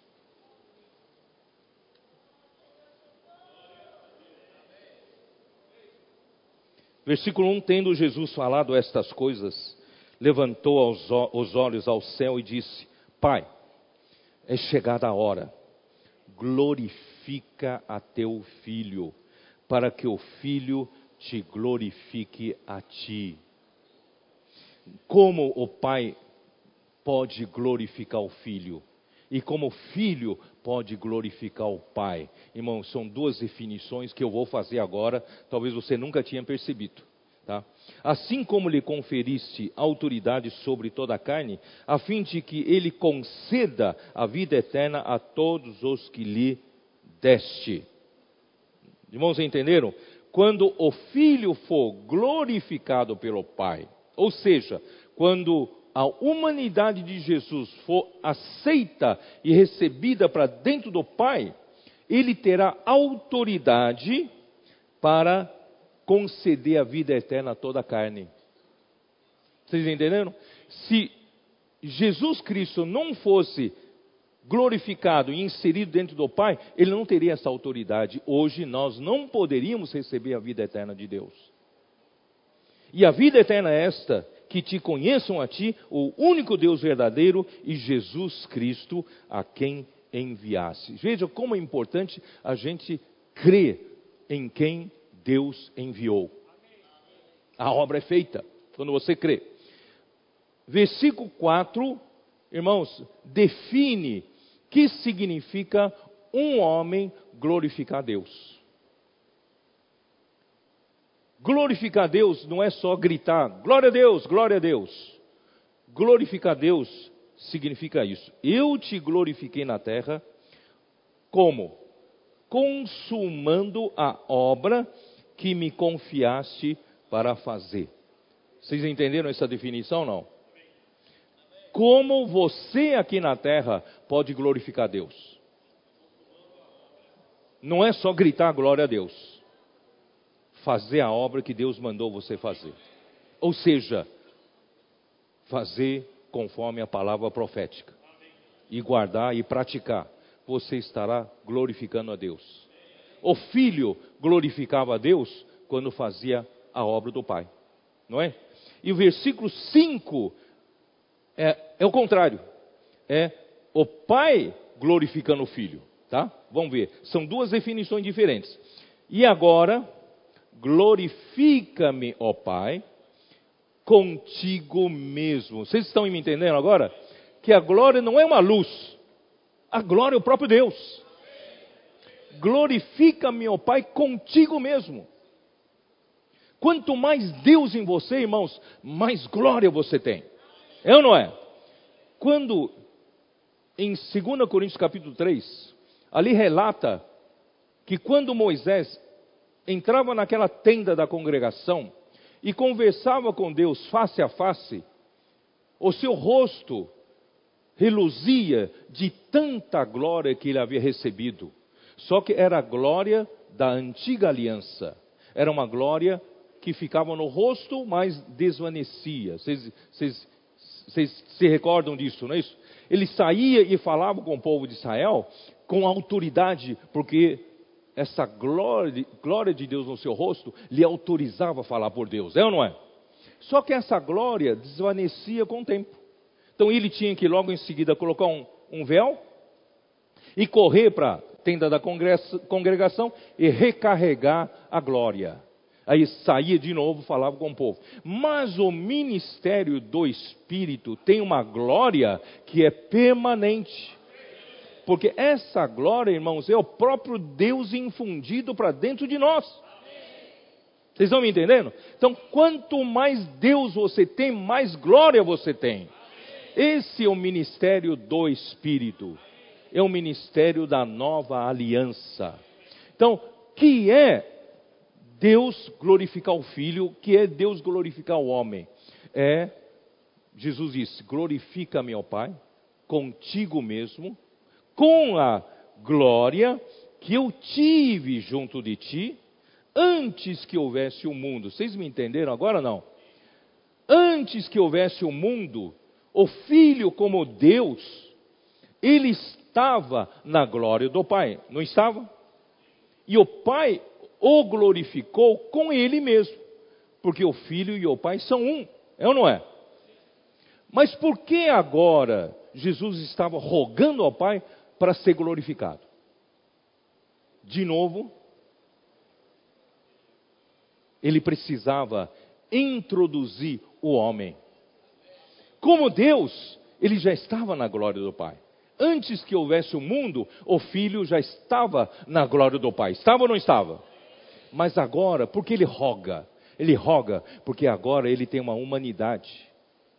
Versículo 1: Tendo Jesus falado estas coisas, levantou os olhos ao céu e disse: Pai, é chegada a hora, glorifica a teu filho, para que o filho te glorifique a ti. Como o pai pode glorificar o filho? E como o filho pode glorificar o pai? Irmãos, são duas definições que eu vou fazer agora, talvez você nunca tinha percebido. Tá? Assim como lhe conferiste autoridade sobre toda a carne, a fim de que ele conceda a vida eterna a todos os que lhe deste. Irmãos, entenderam? Quando o filho for glorificado pelo Pai, ou seja, quando a humanidade de Jesus for aceita e recebida para dentro do Pai, ele terá autoridade para conceder a vida eterna a toda a carne. Vocês entenderam? Se Jesus Cristo não fosse glorificado e inserido dentro do Pai, ele não teria essa autoridade. Hoje nós não poderíamos receber a vida eterna de Deus. E a vida eterna é esta: que te conheçam a ti, o único Deus verdadeiro, e Jesus Cristo, a quem enviasse. Veja como é importante a gente crer em quem Deus enviou. A obra é feita quando você crê. Versículo 4, irmãos, define que significa um homem glorificar Deus. Glorificar Deus não é só gritar, glória a Deus, glória a Deus. Glorificar Deus significa isso. Eu te glorifiquei na terra como? Consumando a obra que me confiaste para fazer. Vocês entenderam essa definição não? Como você aqui na terra pode glorificar Deus? Não é só gritar glória a Deus. Fazer a obra que Deus mandou você fazer. Ou seja, fazer conforme a palavra profética. E guardar e praticar. Você estará glorificando a Deus. O filho glorificava a Deus quando fazia a obra do pai, não é? E o versículo 5 é, é o contrário, é o pai glorificando o filho, tá? Vamos ver, são duas definições diferentes. E agora, glorifica-me, ó Pai, contigo mesmo. Vocês estão me entendendo agora? Que a glória não é uma luz, a glória é o próprio Deus glorifica-me, ó Pai, contigo mesmo. Quanto mais Deus em você, irmãos, mais glória você tem. É ou não é? Quando, em 2 Coríntios capítulo 3, ali relata que quando Moisés entrava naquela tenda da congregação e conversava com Deus face a face, o seu rosto reluzia de tanta glória que ele havia recebido. Só que era a glória da antiga aliança. Era uma glória que ficava no rosto, mas desvanecia. Vocês se recordam disso, não é isso? Ele saía e falava com o povo de Israel com autoridade, porque essa glória, glória de Deus no seu rosto lhe autorizava a falar por Deus, é ou não é? Só que essa glória desvanecia com o tempo. Então ele tinha que logo em seguida colocar um, um véu e correr para tenda da congregação e recarregar a glória. Aí saía de novo, falava com o povo. Mas o ministério do Espírito tem uma glória que é permanente. Porque essa glória, irmãos, é o próprio Deus infundido para dentro de nós. Vocês estão me entendendo? Então, quanto mais Deus você tem, mais glória você tem. Esse é o ministério do Espírito. É o ministério da nova aliança. Então, que é Deus glorificar o Filho, que é Deus glorificar o homem? É, Jesus disse: glorifica-me, Pai, contigo mesmo, com a glória que eu tive junto de ti antes que houvesse o mundo. Vocês me entenderam agora não? Antes que houvesse o mundo, o Filho como Deus, ele estava na glória do Pai, não estava? E o Pai o glorificou com ele mesmo, porque o Filho e o Pai são um, é ou não é? Mas por que agora Jesus estava rogando ao Pai para ser glorificado? De novo, ele precisava introduzir o homem. Como Deus, ele já estava na glória do Pai. Antes que houvesse o mundo, o Filho já estava na glória do Pai. Estava ou não estava? Mas agora, porque ele roga? Ele roga porque agora ele tem uma humanidade.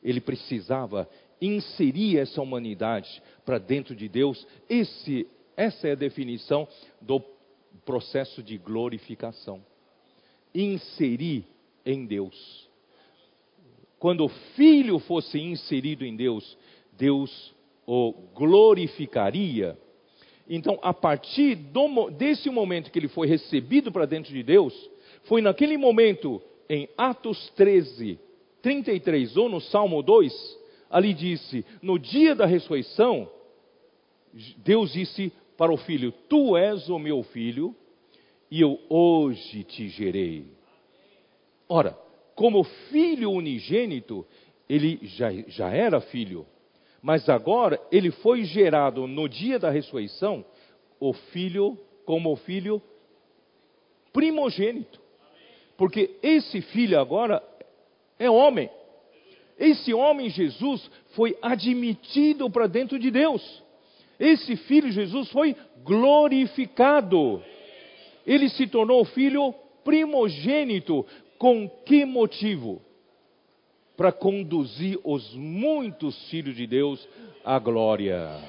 Ele precisava inserir essa humanidade para dentro de Deus. Esse, essa é a definição do processo de glorificação inserir em Deus. Quando o filho fosse inserido em Deus, Deus o glorificaria. Então, a partir do, desse momento que ele foi recebido para dentro de Deus, foi naquele momento, em Atos 13, 33, ou no Salmo 2, ali disse: No dia da ressurreição, Deus disse para o filho: Tu és o meu filho, e eu hoje te gerei. Ora, como filho unigênito, ele já, já era filho, mas agora ele foi gerado no dia da ressurreição, o filho, como o filho primogênito. Porque esse filho agora é homem. Esse homem Jesus foi admitido para dentro de Deus. Esse filho Jesus foi glorificado ele se tornou filho primogênito. Com que motivo? Para conduzir os muitos filhos de Deus à glória.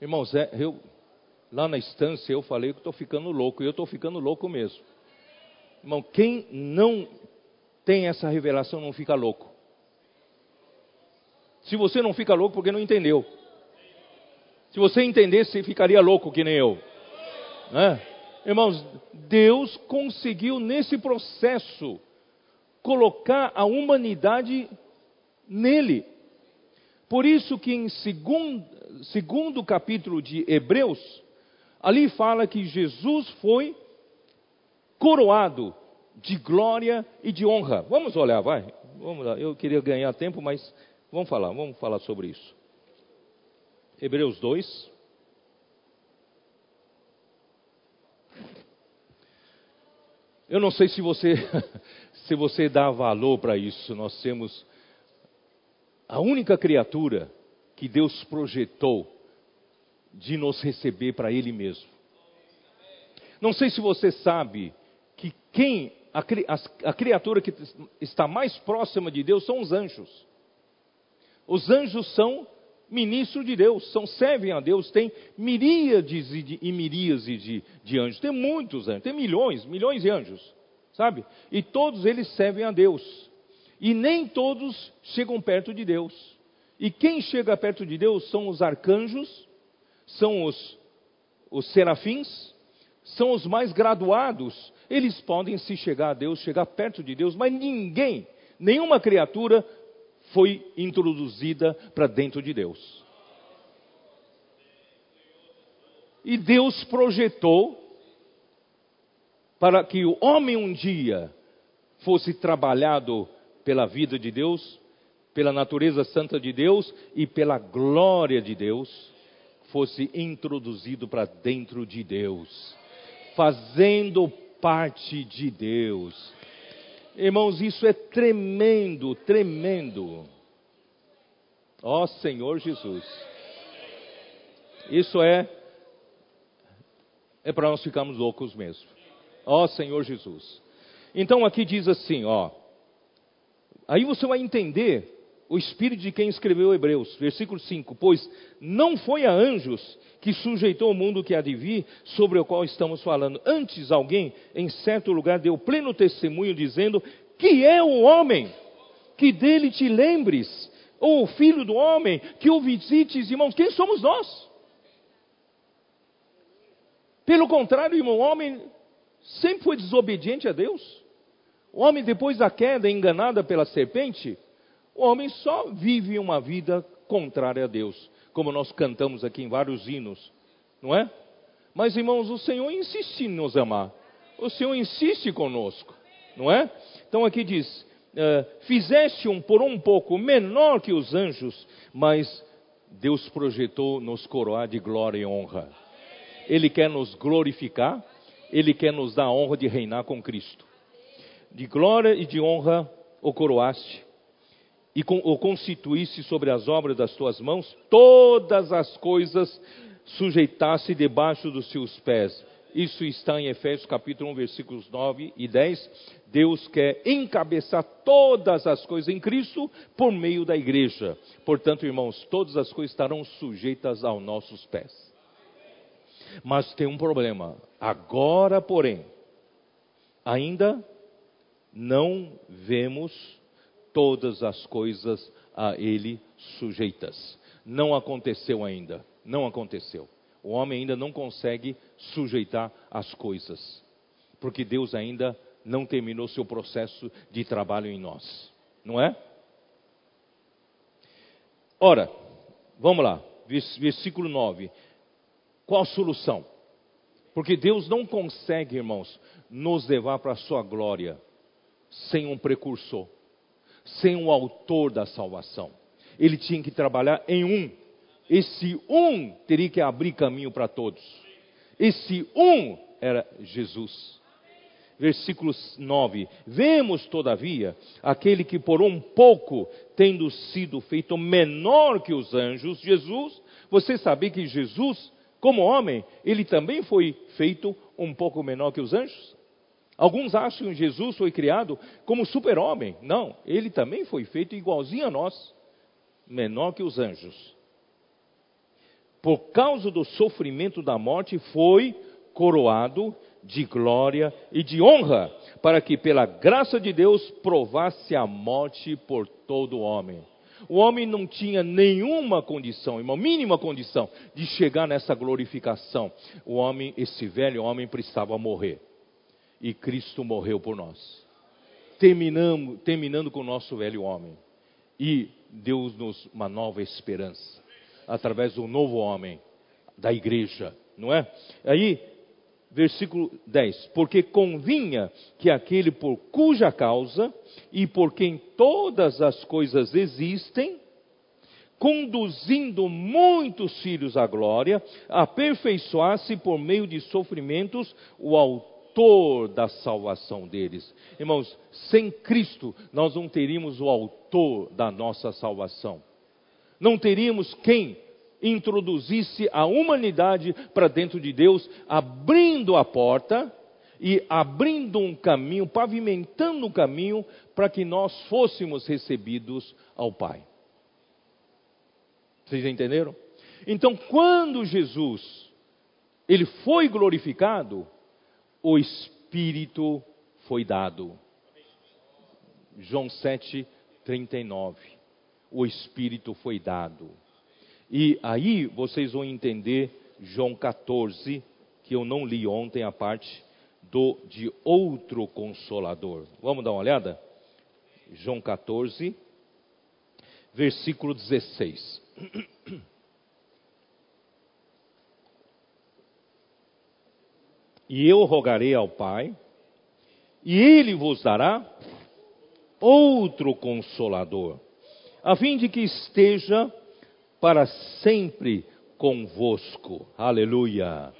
Irmãos, é, eu, lá na estância eu falei que estou ficando louco, e eu estou ficando louco mesmo. Irmão, quem não tem essa revelação não fica louco. Se você não fica louco, porque não entendeu. Se você entendesse, você ficaria louco que nem eu. Né? Irmãos, Deus conseguiu nesse processo colocar a humanidade nele. Por isso que em segundo, segundo capítulo de Hebreus, ali fala que Jesus foi coroado de glória e de honra. Vamos olhar, vai. Vamos lá. Eu queria ganhar tempo, mas vamos falar, vamos falar sobre isso. Hebreus 2. Eu não sei se você se você dá valor para isso. Nós temos a única criatura que Deus projetou de nos receber para Ele mesmo. Não sei se você sabe quem a, a, a criatura que está mais próxima de Deus são os anjos. Os anjos são ministro de Deus, são servem a Deus, tem miríades e, de, e miríades de, de anjos, tem muitos anjos, tem milhões, milhões de anjos, sabe? E todos eles servem a Deus. E nem todos chegam perto de Deus. E quem chega perto de Deus são os arcanjos, são os, os serafins, são os mais graduados. Eles podem se chegar a Deus, chegar perto de Deus, mas ninguém, nenhuma criatura foi introduzida para dentro de Deus. E Deus projetou para que o homem um dia fosse trabalhado pela vida de Deus, pela natureza santa de Deus e pela glória de Deus, fosse introduzido para dentro de Deus, fazendo parte de Deus. Irmãos, isso é tremendo, tremendo. Ó oh, Senhor Jesus. Isso é É para nós ficarmos loucos mesmo. Ó Senhor Jesus. Então aqui diz assim, ó. Aí você vai entender o espírito de quem escreveu Hebreus, versículo 5: Pois não foi a anjos que sujeitou o mundo que há de vir, sobre o qual estamos falando. Antes, alguém em certo lugar deu pleno testemunho, dizendo: Que é o homem, que dele te lembres, ou o filho do homem, que o visites, irmãos. Quem somos nós? Pelo contrário, irmão, o homem sempre foi desobediente a Deus. O homem, depois da queda, enganada pela serpente, o homem só vive uma vida contrária a Deus, como nós cantamos aqui em vários hinos, não é? Mas, irmãos, o Senhor insiste em nos amar. O Senhor insiste conosco, não é? Então aqui diz: uh, fizeste um por um pouco menor que os anjos, mas Deus projetou nos coroar de glória e honra. Ele quer nos glorificar, Ele quer nos dar a honra de reinar com Cristo. De glória e de honra o coroaste, e o constituísse sobre as obras das tuas mãos, todas as coisas sujeitasse debaixo dos seus pés. Isso está em Efésios capítulo 1, versículos 9 e 10. Deus quer encabeçar todas as coisas em Cristo por meio da igreja. Portanto, irmãos, todas as coisas estarão sujeitas aos nossos pés. Mas tem um problema. Agora, porém, ainda não vemos todas as coisas a ele sujeitas. Não aconteceu ainda, não aconteceu. O homem ainda não consegue sujeitar as coisas, porque Deus ainda não terminou seu processo de trabalho em nós, não é? Ora, vamos lá, versículo 9. Qual a solução? Porque Deus não consegue, irmãos, nos levar para a sua glória sem um precursor sem o autor da salvação. Ele tinha que trabalhar em um. Esse um teria que abrir caminho para todos. Esse um era Jesus. Versículo 9: Vemos, todavia, aquele que por um pouco, tendo sido feito menor que os anjos, Jesus, você sabe que Jesus, como homem, ele também foi feito um pouco menor que os anjos? Alguns acham que Jesus foi criado como super-homem. Não, ele também foi feito igualzinho a nós, menor que os anjos. Por causa do sofrimento da morte, foi coroado de glória e de honra, para que pela graça de Deus provasse a morte por todo homem. O homem não tinha nenhuma condição, uma mínima condição, de chegar nessa glorificação. O homem, esse velho homem, precisava morrer e Cristo morreu por nós. Terminamos, terminando com o nosso velho homem. E Deus-nos uma nova esperança, através do novo homem, da igreja, não é? Aí, versículo 10: Porque convinha que aquele por cuja causa e por quem todas as coisas existem, conduzindo muitos filhos à glória, aperfeiçoasse por meio de sofrimentos o autor autor da salvação deles. Irmãos, sem Cristo nós não teríamos o autor da nossa salvação. Não teríamos quem introduzisse a humanidade para dentro de Deus, abrindo a porta e abrindo um caminho, pavimentando um caminho para que nós fôssemos recebidos ao Pai. Vocês entenderam? Então, quando Jesus ele foi glorificado, o Espírito foi dado. João 7, 39. O Espírito foi dado. E aí vocês vão entender João 14, que eu não li ontem, a parte do de outro consolador. Vamos dar uma olhada? João 14, versículo 16. E eu rogarei ao Pai, e ele vos dará outro consolador, a fim de que esteja para sempre convosco. Aleluia.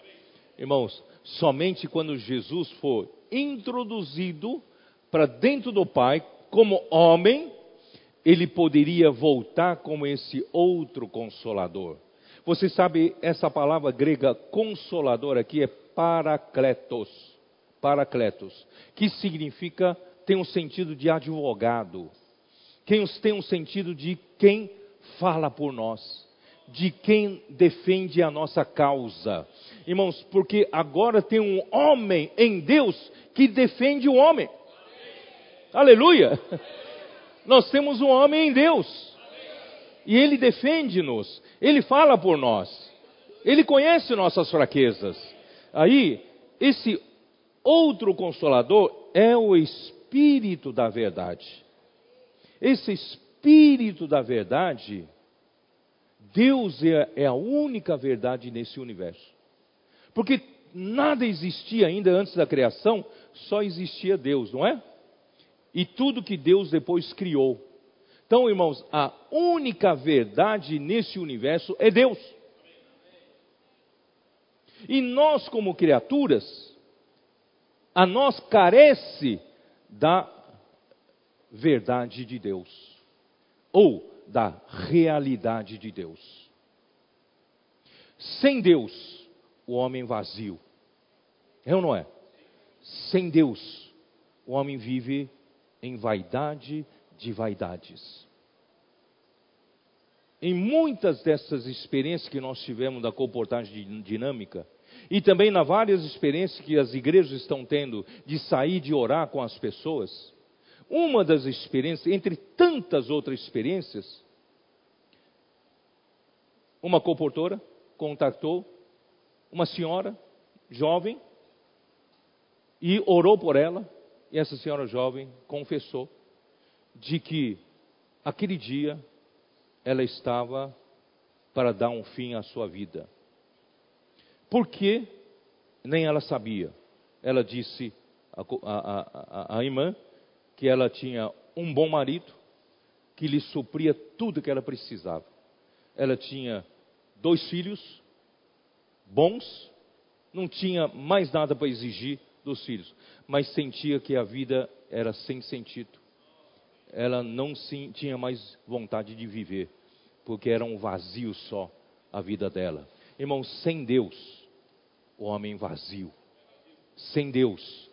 Irmãos, somente quando Jesus for introduzido para dentro do Pai como homem, ele poderia voltar como esse outro consolador. Você sabe, essa palavra grega consolador aqui é paracletos. Paracletos, que significa, tem um sentido de advogado, quem tem um sentido de quem fala por nós, de quem defende a nossa causa. Irmãos, porque agora tem um homem em Deus que defende o homem. Aleluia! Nós temos um homem em Deus. E ele defende-nos, ele fala por nós. Ele conhece nossas fraquezas. Aí, esse outro consolador é o espírito da verdade. Esse espírito da verdade Deus é, é a única verdade nesse universo. Porque nada existia ainda antes da criação, só existia Deus, não é? E tudo que Deus depois criou. Então, irmãos, a única verdade nesse universo é Deus. E nós, como criaturas, a nós carece da verdade de Deus. Ou da realidade de Deus. Sem Deus, o homem vazio. É ou não é? Sem Deus, o homem vive em vaidade de vaidades. Em muitas dessas experiências que nós tivemos da comportagem dinâmica, e também na várias experiências que as igrejas estão tendo de sair de orar com as pessoas, uma das experiências, entre tantas outras experiências, uma comportora contactou uma senhora jovem e orou por ela. E essa senhora jovem confessou de que aquele dia ela estava para dar um fim à sua vida. Porque nem ela sabia. Ela disse a, a, a, a irmã que ela tinha um bom marido que lhe supria tudo que ela precisava. Ela tinha dois filhos bons, não tinha mais nada para exigir dos filhos, mas sentia que a vida era sem sentido. Ela não tinha mais vontade de viver, porque era um vazio só a vida dela. Irmãos, sem Deus, o homem vazio. Sem Deus,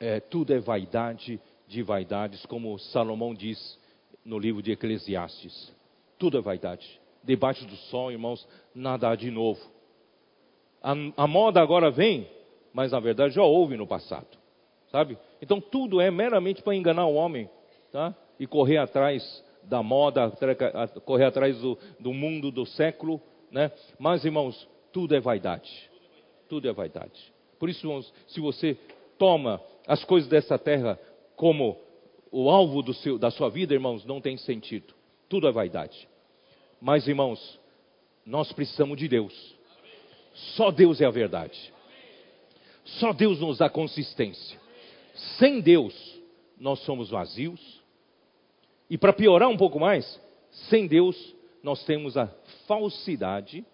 é, tudo é vaidade de vaidades, como Salomão diz no livro de Eclesiastes. Tudo é vaidade. Debaixo do sol, irmãos, nada há de novo. A, a moda agora vem, mas na verdade já houve no passado. Sabe? Então tudo é meramente para enganar o homem, tá? E correr atrás da moda, correr atrás do, do mundo do século, né? Mas, irmãos, tudo é vaidade. Tudo é vaidade. Por isso, irmãos, se você toma as coisas dessa terra como o alvo seu, da sua vida, irmãos, não tem sentido. Tudo é vaidade. Mas, irmãos, nós precisamos de Deus. Só Deus é a verdade. Só Deus nos dá consistência. Sem Deus, nós somos vazios. E para piorar um pouco mais, sem Deus, nós temos a falsidade.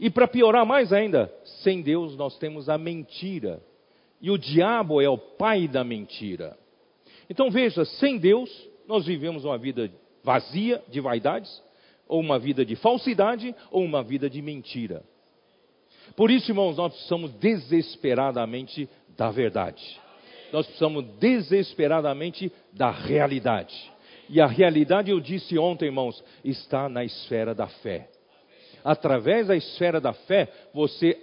E para piorar mais ainda, sem Deus, nós temos a mentira. E o diabo é o pai da mentira. Então veja, sem Deus, nós vivemos uma vida vazia de vaidades, ou uma vida de falsidade, ou uma vida de mentira. Por isso, irmãos, nós precisamos desesperadamente da verdade. Nós precisamos desesperadamente da realidade. E a realidade, eu disse ontem, irmãos, está na esfera da fé. Através da esfera da fé, você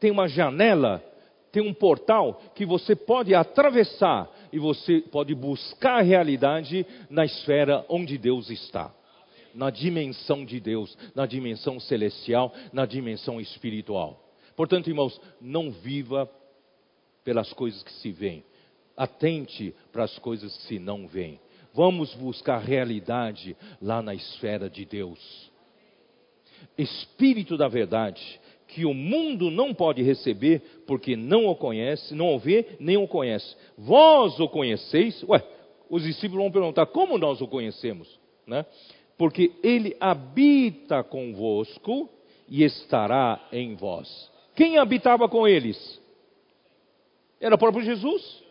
tem uma janela tem um portal que você pode atravessar e você pode buscar a realidade na esfera onde Deus está. Na dimensão de Deus, na dimensão celestial, na dimensão espiritual. Portanto, irmãos, não viva pelas coisas que se veem. Atente para as coisas que se não veem. Vamos buscar realidade lá na esfera de Deus. Espírito da verdade que o mundo não pode receber, porque não o conhece, não o vê, nem o conhece. Vós o conheceis? Ué, os discípulos vão perguntar, como nós o conhecemos? Né? Porque ele habita convosco e estará em vós. Quem habitava com eles? Era o próprio Jesus.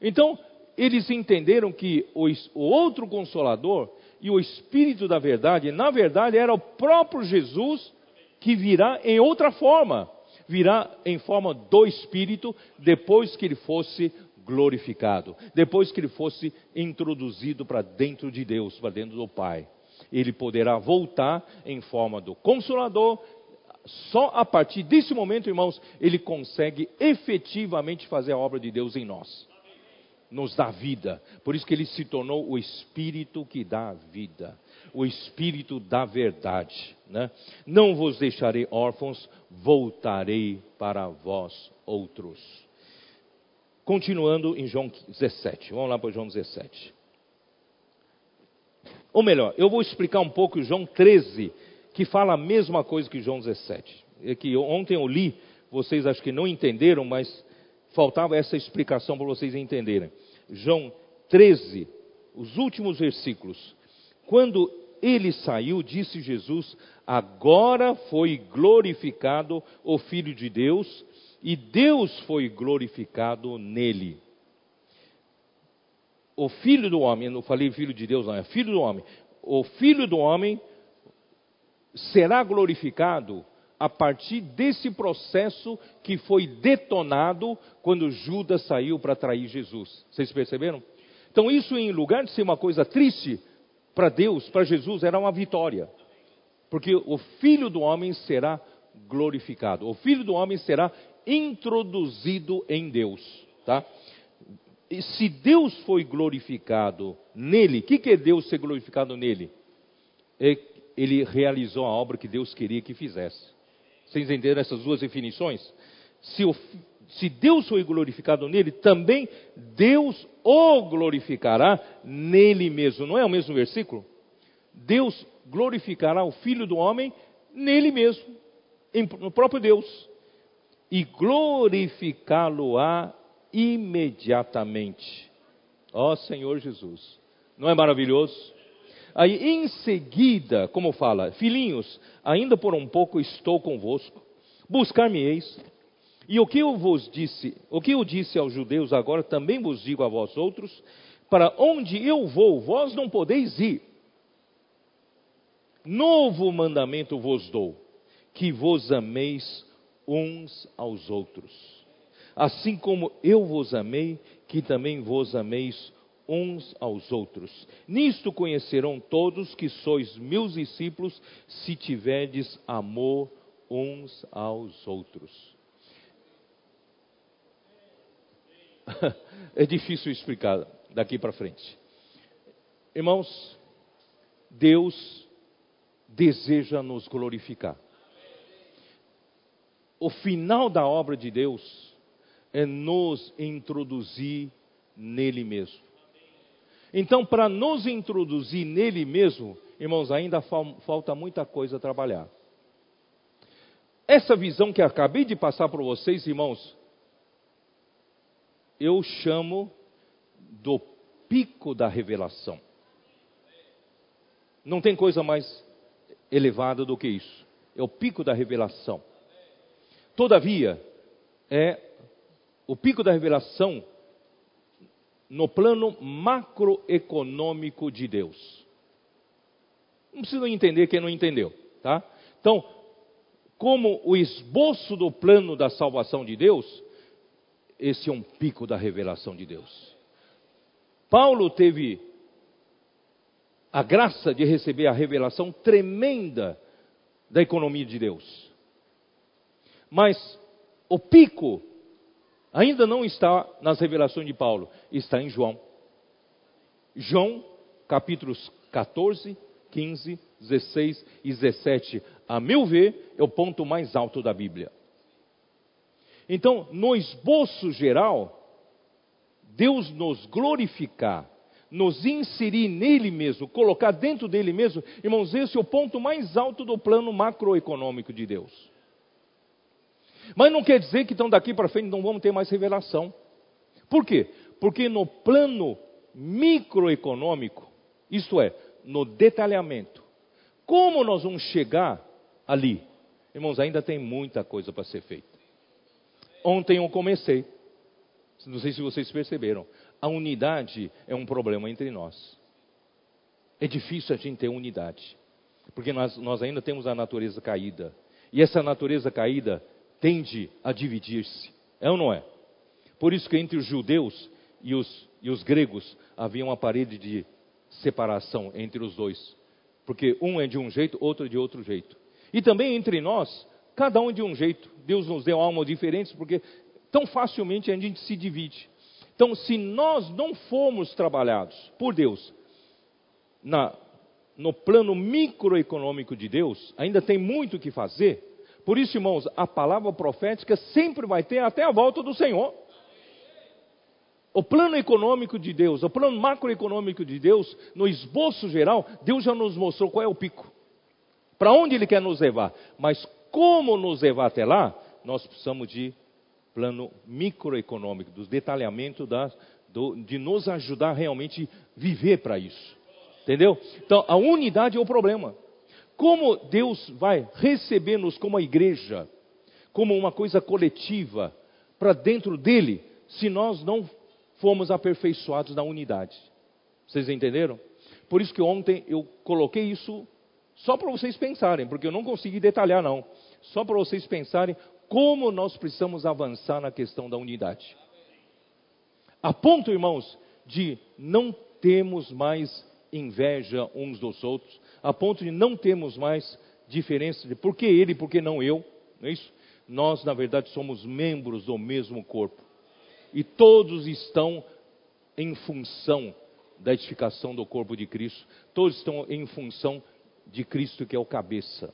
Então, eles entenderam que o, o outro consolador e o Espírito da verdade, na verdade, era o próprio Jesus que virá em outra forma, virá em forma do Espírito depois que ele fosse glorificado, depois que ele fosse introduzido para dentro de Deus, para dentro do Pai. Ele poderá voltar em forma do Consolador. Só a partir desse momento, irmãos, ele consegue efetivamente fazer a obra de Deus em nós. Nos dá vida. Por isso que ele se tornou o Espírito que dá vida. O Espírito da verdade. Né? Não vos deixarei órfãos, voltarei para vós outros. Continuando em João 17. Vamos lá para João 17. Ou melhor, eu vou explicar um pouco João 13, que fala a mesma coisa que João 17. É que ontem eu li, vocês acho que não entenderam, mas faltava essa explicação para vocês entenderem. João 13, os últimos versículos. Quando ele saiu, disse Jesus: Agora foi glorificado o Filho de Deus e Deus foi glorificado nele. O filho do homem, não falei filho de Deus, não, é filho do homem. O filho do homem será glorificado a partir desse processo que foi detonado quando Judas saiu para trair Jesus. Vocês perceberam? Então, isso, em lugar de ser uma coisa triste, para Deus, para Jesus, era uma vitória. Porque o filho do homem será glorificado. O filho do homem será introduzido em Deus, tá? E se Deus foi glorificado nele, o que, que é Deus ser glorificado nele? É, ele realizou a obra que Deus queria que fizesse. Vocês entenderam essas duas definições? Se, o, se Deus foi glorificado nele, também Deus o glorificará nele mesmo. Não é o mesmo versículo? Deus glorificará o Filho do Homem nele mesmo, no próprio Deus e glorificá-lo-á imediatamente. Ó Senhor Jesus, não é maravilhoso? Aí em seguida, como fala, filhinhos, ainda por um pouco estou convosco, buscar-me-eis. E o que eu vos disse, o que eu disse aos judeus agora também vos digo a vós outros, para onde eu vou, vós não podeis ir. Novo mandamento vos dou, que vos ameis uns aos outros. Assim como eu vos amei, que também vos ameis uns aos outros. Nisto conhecerão todos que sois meus discípulos, se tiverdes amor uns aos outros. É difícil explicar daqui para frente. Irmãos, Deus deseja nos glorificar o final da obra de Deus é nos introduzir nele mesmo. Então, para nos introduzir nele mesmo, irmãos, ainda falta muita coisa a trabalhar. Essa visão que acabei de passar para vocês, irmãos, eu chamo do pico da revelação. Não tem coisa mais elevada do que isso. É o pico da revelação. Todavia, é o pico da revelação no plano macroeconômico de Deus. Não precisa entender quem não entendeu, tá? Então, como o esboço do plano da salvação de Deus, esse é um pico da revelação de Deus. Paulo teve a graça de receber a revelação tremenda da economia de Deus. Mas o pico ainda não está nas revelações de Paulo, está em João. João, capítulos 14, 15, 16 e 17, a meu ver, é o ponto mais alto da Bíblia. Então, no esboço geral, Deus nos glorificar, nos inserir nele mesmo, colocar dentro dele mesmo, irmãos, esse é o ponto mais alto do plano macroeconômico de Deus. Mas não quer dizer que então daqui para frente não vamos ter mais revelação. Por quê? Porque no plano microeconômico, isto é, no detalhamento, como nós vamos chegar ali? Irmãos, ainda tem muita coisa para ser feita. Ontem eu comecei, não sei se vocês perceberam, a unidade é um problema entre nós. É difícil a gente ter unidade, porque nós, nós ainda temos a natureza caída. E essa natureza caída tende a dividir-se. É ou não é? Por isso que entre os judeus e os, e os gregos havia uma parede de separação entre os dois. Porque um é de um jeito, outro é de outro jeito. E também entre nós, cada um de um jeito. Deus nos deu almas diferentes, porque tão facilmente a gente se divide. Então, se nós não formos trabalhados por Deus na, no plano microeconômico de Deus, ainda tem muito o que fazer. Por isso, irmãos, a palavra profética sempre vai ter até a volta do Senhor. O plano econômico de Deus, o plano macroeconômico de Deus, no esboço geral, Deus já nos mostrou qual é o pico. Para onde Ele quer nos levar. Mas como nos levar até lá, nós precisamos de plano microeconômico, dos detalhamentos da, do, de nos ajudar realmente a viver para isso. Entendeu? Então, a unidade é o problema. Como Deus vai receber-nos como a igreja, como uma coisa coletiva, para dentro dele, se nós não fomos aperfeiçoados na unidade. Vocês entenderam? Por isso que ontem eu coloquei isso só para vocês pensarem, porque eu não consegui detalhar não. Só para vocês pensarem como nós precisamos avançar na questão da unidade. A ponto, irmãos, de não termos mais inveja uns dos outros, a ponto de não termos mais diferença de por que ele por que não eu, não é isso? Nós, na verdade, somos membros do mesmo corpo e todos estão em função da edificação do corpo de Cristo, todos estão em função de Cristo que é o cabeça.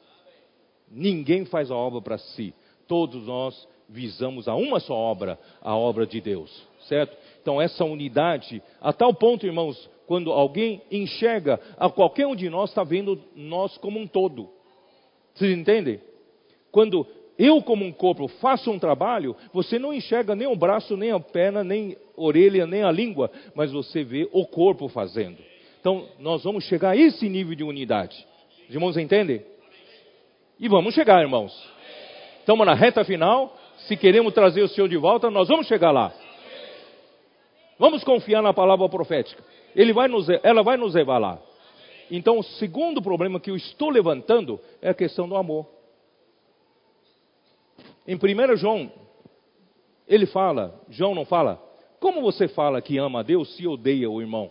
Ninguém faz a obra para si, todos nós visamos a uma só obra, a obra de Deus, certo? Então, essa unidade, a tal ponto, irmãos, quando alguém enxerga, a qualquer um de nós está vendo nós como um todo. Vocês entendem? Quando eu, como um corpo, faço um trabalho, você não enxerga nem o braço, nem a perna, nem a orelha, nem a língua, mas você vê o corpo fazendo. Então, nós vamos chegar a esse nível de unidade. Os irmãos entendem? E vamos chegar, irmãos. Estamos na reta final. Se queremos trazer o Senhor de volta, nós vamos chegar lá. Vamos confiar na palavra profética. Ele vai nos, ela vai nos levar lá. Então, o segundo problema que eu estou levantando é a questão do amor. Em 1 João, ele fala, João não fala, como você fala que ama a Deus se odeia o irmão?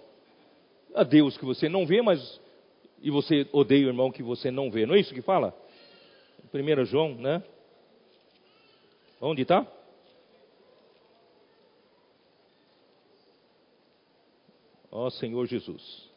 A Deus que você não vê, mas e você odeia o irmão que você não vê. Não é isso que fala? 1 João, né? Onde está? Ó Senhor Jesus.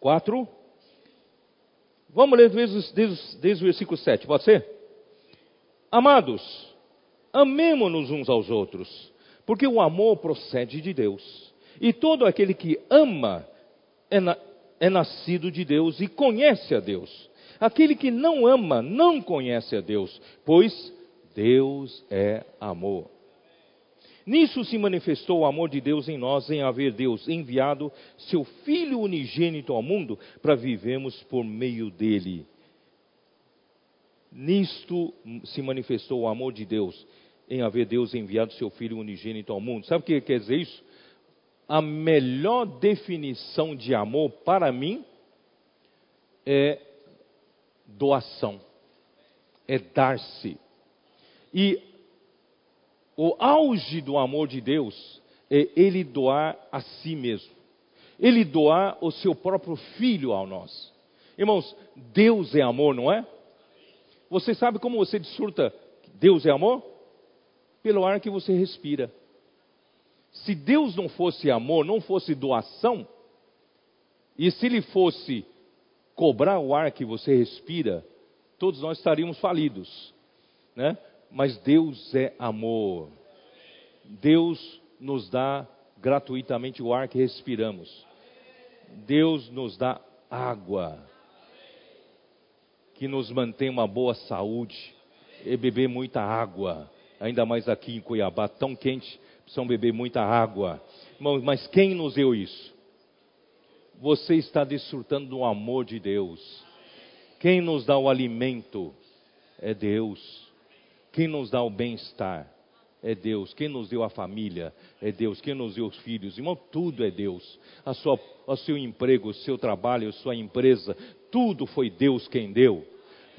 Quatro. Vamos ler desde, desde, desde o versículo 7, pode ser? Amados, amemo-nos uns aos outros, porque o amor procede de Deus. E todo aquele que ama é, na, é nascido de Deus e conhece a Deus. Aquele que não ama não conhece a Deus, pois Deus é amor. Nisso se manifestou o amor de Deus em nós, em haver Deus enviado seu Filho unigênito ao mundo para vivermos por meio dele. Nisto se manifestou o amor de Deus, em haver Deus enviado seu Filho unigênito ao mundo. Sabe o que quer dizer isso? A melhor definição de amor para mim é doação, é dar-se. E o auge do amor de Deus é ele doar a si mesmo. Ele doar o seu próprio filho a nós. Irmãos, Deus é amor, não é? Você sabe como você desfruta Deus é amor? Pelo ar que você respira. Se Deus não fosse amor, não fosse doação, e se Ele fosse cobrar o ar que você respira, todos nós estaríamos falidos, né? mas Deus é amor. Deus nos dá gratuitamente o ar que respiramos. Deus nos dá água que nos mantém uma boa saúde. E beber muita água, ainda mais aqui em Cuiabá, tão quente, precisam beber muita água. Mas quem nos deu isso? Você está desfrutando do amor de Deus. Quem nos dá o alimento? É Deus. Quem nos dá o bem-estar? É Deus. Quem nos deu a família? É Deus. Quem nos deu os filhos? Irmão, tudo é Deus. A sua, o seu emprego, o seu trabalho, a sua empresa, tudo foi Deus quem deu.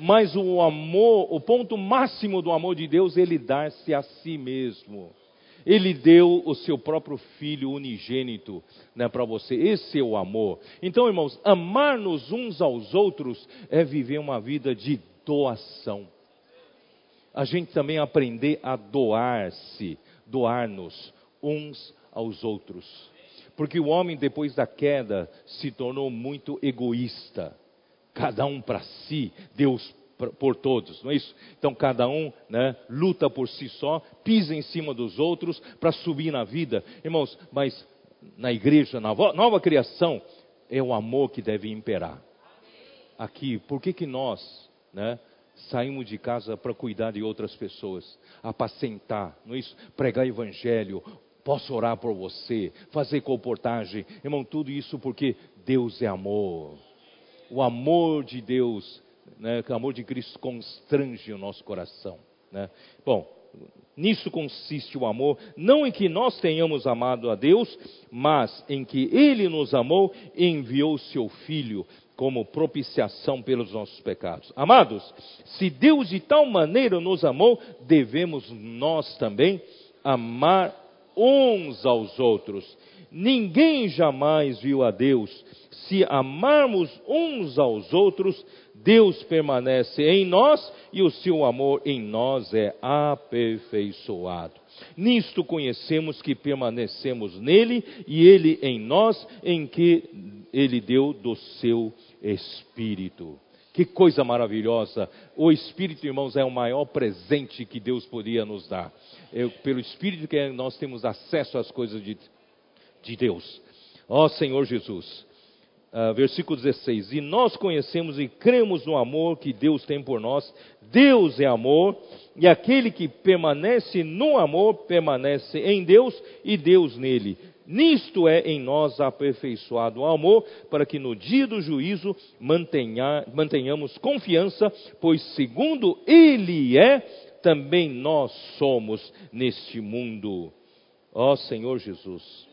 Mas o amor, o ponto máximo do amor de Deus, ele dá-se a si mesmo. Ele deu o seu próprio filho unigênito né, para você. Esse é o amor. Então, irmãos, amar-nos uns aos outros é viver uma vida de doação. A gente também aprender a doar-se, doar-nos uns aos outros. Porque o homem, depois da queda, se tornou muito egoísta. Cada um para si, Deus por todos, não é isso? Então cada um né, luta por si só, pisa em cima dos outros para subir na vida. Irmãos, mas na igreja, na nova criação, é o amor que deve imperar. Aqui, por que, que nós né, saímos de casa para cuidar de outras pessoas, apacentar, não é isso? Pregar evangelho, posso orar por você, fazer comportagem, irmão, tudo isso porque Deus é amor. O amor de Deus né, o amor de Cristo constrange o nosso coração. Né? Bom, nisso consiste o amor, não em que nós tenhamos amado a Deus, mas em que Ele nos amou e enviou seu Filho como propiciação pelos nossos pecados. Amados, se Deus de tal maneira nos amou, devemos nós também amar uns aos outros. Ninguém jamais viu a Deus. Se amarmos uns aos outros, Deus permanece em nós e o seu amor em nós é aperfeiçoado. Nisto conhecemos que permanecemos nele e ele em nós, em que ele deu do seu Espírito. Que coisa maravilhosa! O Espírito, irmãos, é o maior presente que Deus podia nos dar. É pelo Espírito que nós temos acesso às coisas de, de Deus. Ó Senhor Jesus, uh, versículo 16: E nós conhecemos e cremos no amor que Deus tem por nós. Deus é amor, e aquele que permanece no amor permanece em Deus e Deus nele. Nisto é em nós aperfeiçoado o amor, para que no dia do juízo mantenha, mantenhamos confiança, pois segundo Ele é, também nós somos neste mundo. Ó Senhor Jesus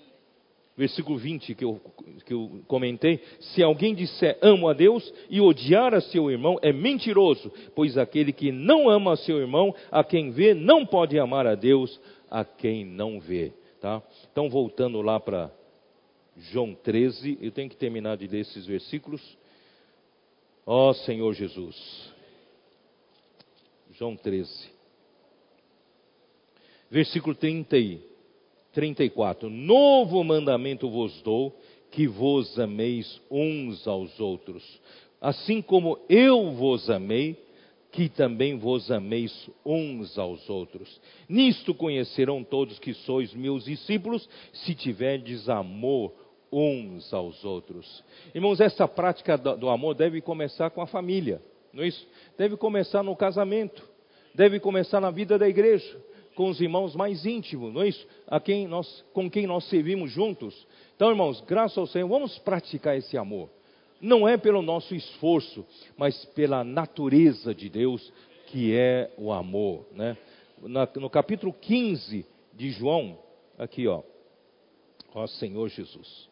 versículo 20 que eu, que eu comentei: se alguém disser amo a Deus e odiar a seu irmão, é mentiroso, pois aquele que não ama a seu irmão, a quem vê, não pode amar a Deus, a quem não vê. Tá? Então, voltando lá para João 13, eu tenho que terminar de ler esses versículos. Ó oh, Senhor Jesus. João 13. Versículo 30. 34. Novo mandamento vos dou, que vos ameis uns aos outros. Assim como eu vos amei, que também vos ameis uns aos outros. Nisto conhecerão todos que sois meus discípulos, se tiverdes amor uns aos outros. Irmãos, essa prática do amor deve começar com a família, não é isso? Deve começar no casamento, deve começar na vida da igreja com os irmãos mais íntimos, não é isso? A quem nós, com quem nós servimos juntos. Então, irmãos, graças ao Senhor, vamos praticar esse amor. Não é pelo nosso esforço, mas pela natureza de Deus, que é o amor, né? Na, no capítulo 15 de João, aqui ó, ó Senhor Jesus.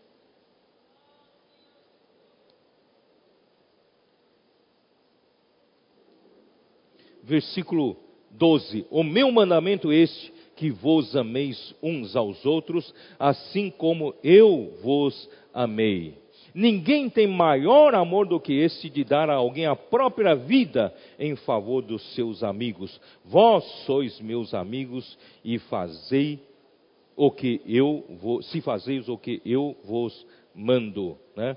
Versículo 12: O meu mandamento é este, que vos ameis uns aos outros, assim como eu vos amei. Ninguém tem maior amor do que esse de dar a alguém a própria vida em favor dos seus amigos. Vós sois meus amigos e fazei o que eu vos, se fazeis o que eu vos mando. Né?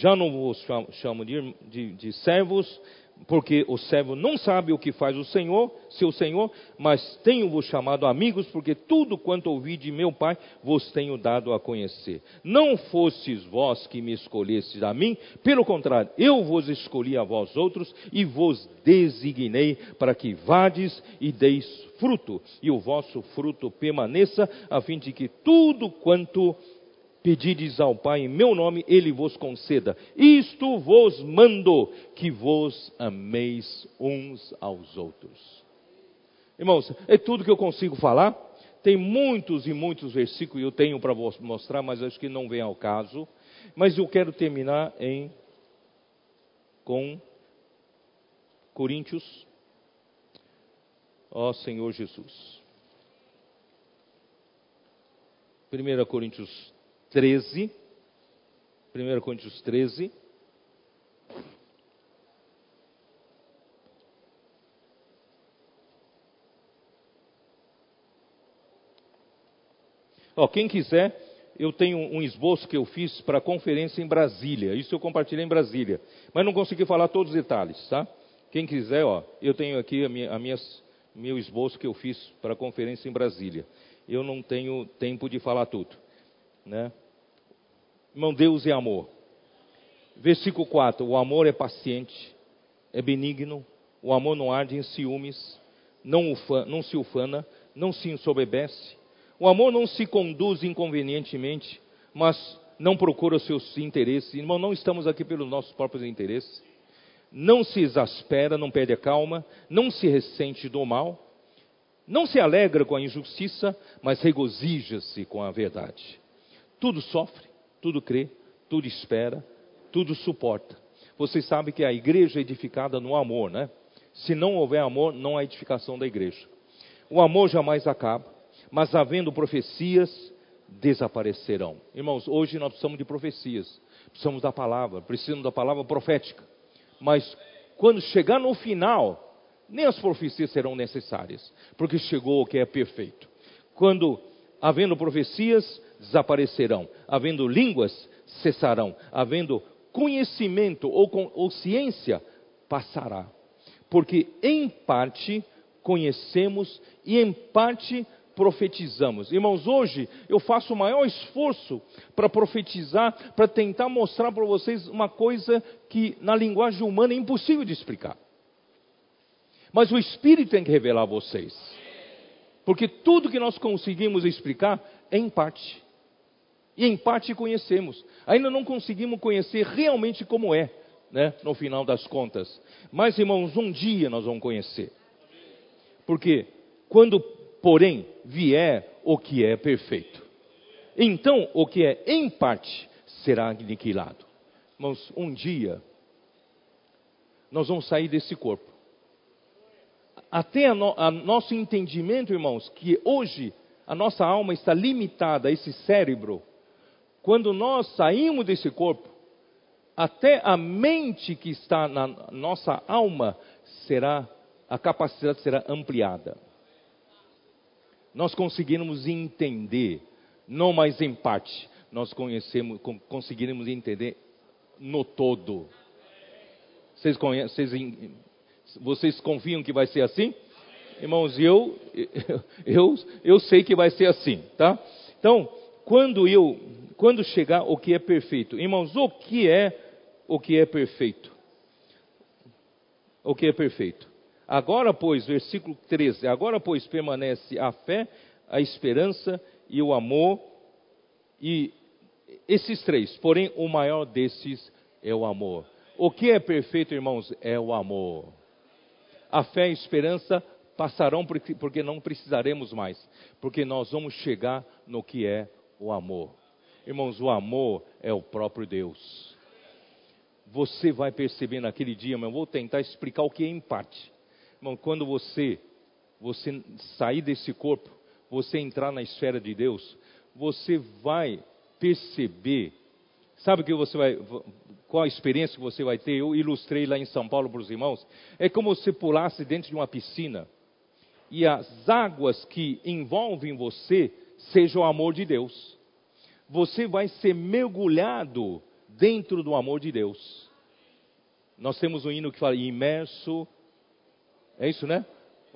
Já não vos chamo de, de, de servos, porque o servo não sabe o que faz o Senhor, seu Senhor, mas tenho-vos chamado amigos, porque tudo quanto ouvi de meu Pai vos tenho dado a conhecer. Não fostes vós que me escolhestes a mim, pelo contrário, eu vos escolhi a vós outros e vos designei para que vades e deis fruto, e o vosso fruto permaneça, a fim de que tudo quanto Pedides ao Pai em meu nome, ele vos conceda. Isto vos mando, que vos ameis uns aos outros. Irmãos, é tudo que eu consigo falar. Tem muitos e muitos versículos eu tenho para mostrar, mas acho que não vem ao caso. Mas eu quero terminar em com Coríntios. Ó Senhor Jesus. 1 Coríntios 13. 1 Coríntios 13. Ó, quem quiser, eu tenho um esboço que eu fiz para a conferência em Brasília. Isso eu compartilhei em Brasília. Mas não consegui falar todos os detalhes, tá? Quem quiser, ó, eu tenho aqui a minha, a minhas, meu esboço que eu fiz para a conferência em Brasília. Eu não tenho tempo de falar tudo, né? Irmão, Deus é amor. Versículo 4: O amor é paciente, é benigno, o amor não arde em ciúmes, não, ufa, não se ufana, não se ensoberbece o amor não se conduz inconvenientemente, mas não procura os seus interesses. Irmão, não estamos aqui pelos nossos próprios interesses. Não se exaspera, não perde a calma, não se ressente do mal, não se alegra com a injustiça, mas regozija-se com a verdade. Tudo sofre, tudo crê, tudo espera, tudo suporta. Vocês sabem que a igreja é edificada no amor, né? Se não houver amor, não há edificação da igreja. O amor jamais acaba mas havendo profecias, desaparecerão. Irmãos, hoje nós precisamos de profecias, precisamos da palavra, precisamos da palavra profética. Mas quando chegar no final, nem as profecias serão necessárias, porque chegou o que é perfeito. Quando havendo profecias, desaparecerão, havendo línguas, cessarão, havendo conhecimento ou, ou ciência, passará. Porque em parte conhecemos e em parte profetizamos. Irmãos, hoje eu faço o maior esforço para profetizar, para tentar mostrar para vocês uma coisa que na linguagem humana é impossível de explicar. Mas o Espírito tem que revelar a vocês. Porque tudo que nós conseguimos explicar é em parte. E em parte conhecemos. Ainda não conseguimos conhecer realmente como é, né, no final das contas. Mas, irmãos, um dia nós vamos conhecer. Porque quando porém vier o que é perfeito. Então, o que é em parte será aniquilado. Irmãos, um dia nós vamos sair desse corpo. Até a, no, a nosso entendimento, irmãos, que hoje a nossa alma está limitada a esse cérebro, quando nós saímos desse corpo, até a mente que está na nossa alma será, a capacidade será ampliada nós conseguirmos entender, não mais em parte, nós conhecemos, conseguiremos entender no todo. Vocês, conhecem, vocês confiam que vai ser assim? Irmãos, eu, eu, eu sei que vai ser assim, tá? Então, quando eu, quando chegar o que é perfeito, irmãos, o que é o que é perfeito? O que é perfeito? Agora, pois, versículo 13: agora, pois, permanece a fé, a esperança e o amor, e esses três, porém, o maior desses é o amor. O que é perfeito, irmãos? É o amor. A fé e a esperança passarão porque não precisaremos mais, porque nós vamos chegar no que é o amor. Irmãos, o amor é o próprio Deus. Você vai perceber naquele dia, eu vou tentar explicar o que é em parte. Irmão, quando você, você sair desse corpo, você entrar na esfera de Deus, você vai perceber. Sabe que você vai, qual a experiência que você vai ter? Eu ilustrei lá em São Paulo para os irmãos. É como se pulasse dentro de uma piscina e as águas que envolvem você sejam o amor de Deus. Você vai ser mergulhado dentro do amor de Deus. Nós temos um hino que fala imerso é isso, né?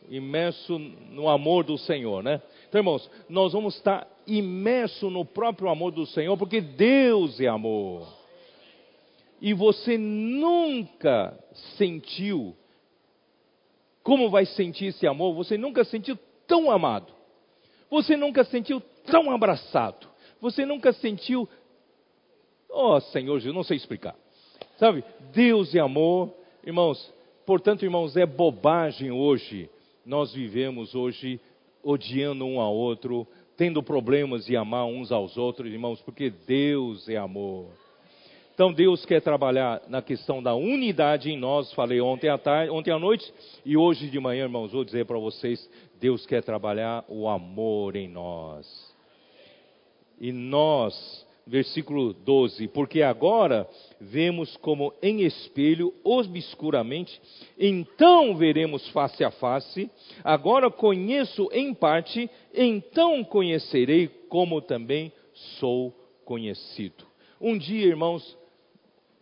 Imerso no amor do Senhor, né? Então, irmãos, nós vamos estar imerso no próprio amor do Senhor, porque Deus é amor. E você nunca sentiu como vai sentir esse amor? Você nunca sentiu tão amado. Você nunca sentiu tão abraçado. Você nunca sentiu Oh, Senhor Jesus, não sei explicar. Sabe? Deus é amor, irmãos. Portanto, irmãos, é bobagem hoje. Nós vivemos hoje odiando um ao outro, tendo problemas de amar uns aos outros, irmãos, porque Deus é amor. Então Deus quer trabalhar na questão da unidade em nós, falei ontem à tarde, ontem à noite e hoje de manhã, irmãos, vou dizer para vocês, Deus quer trabalhar o amor em nós. E nós, versículo 12, porque agora vemos como em espelho, obscuramente, então veremos face a face, agora conheço em parte, então conhecerei como também sou conhecido. Um dia, irmãos,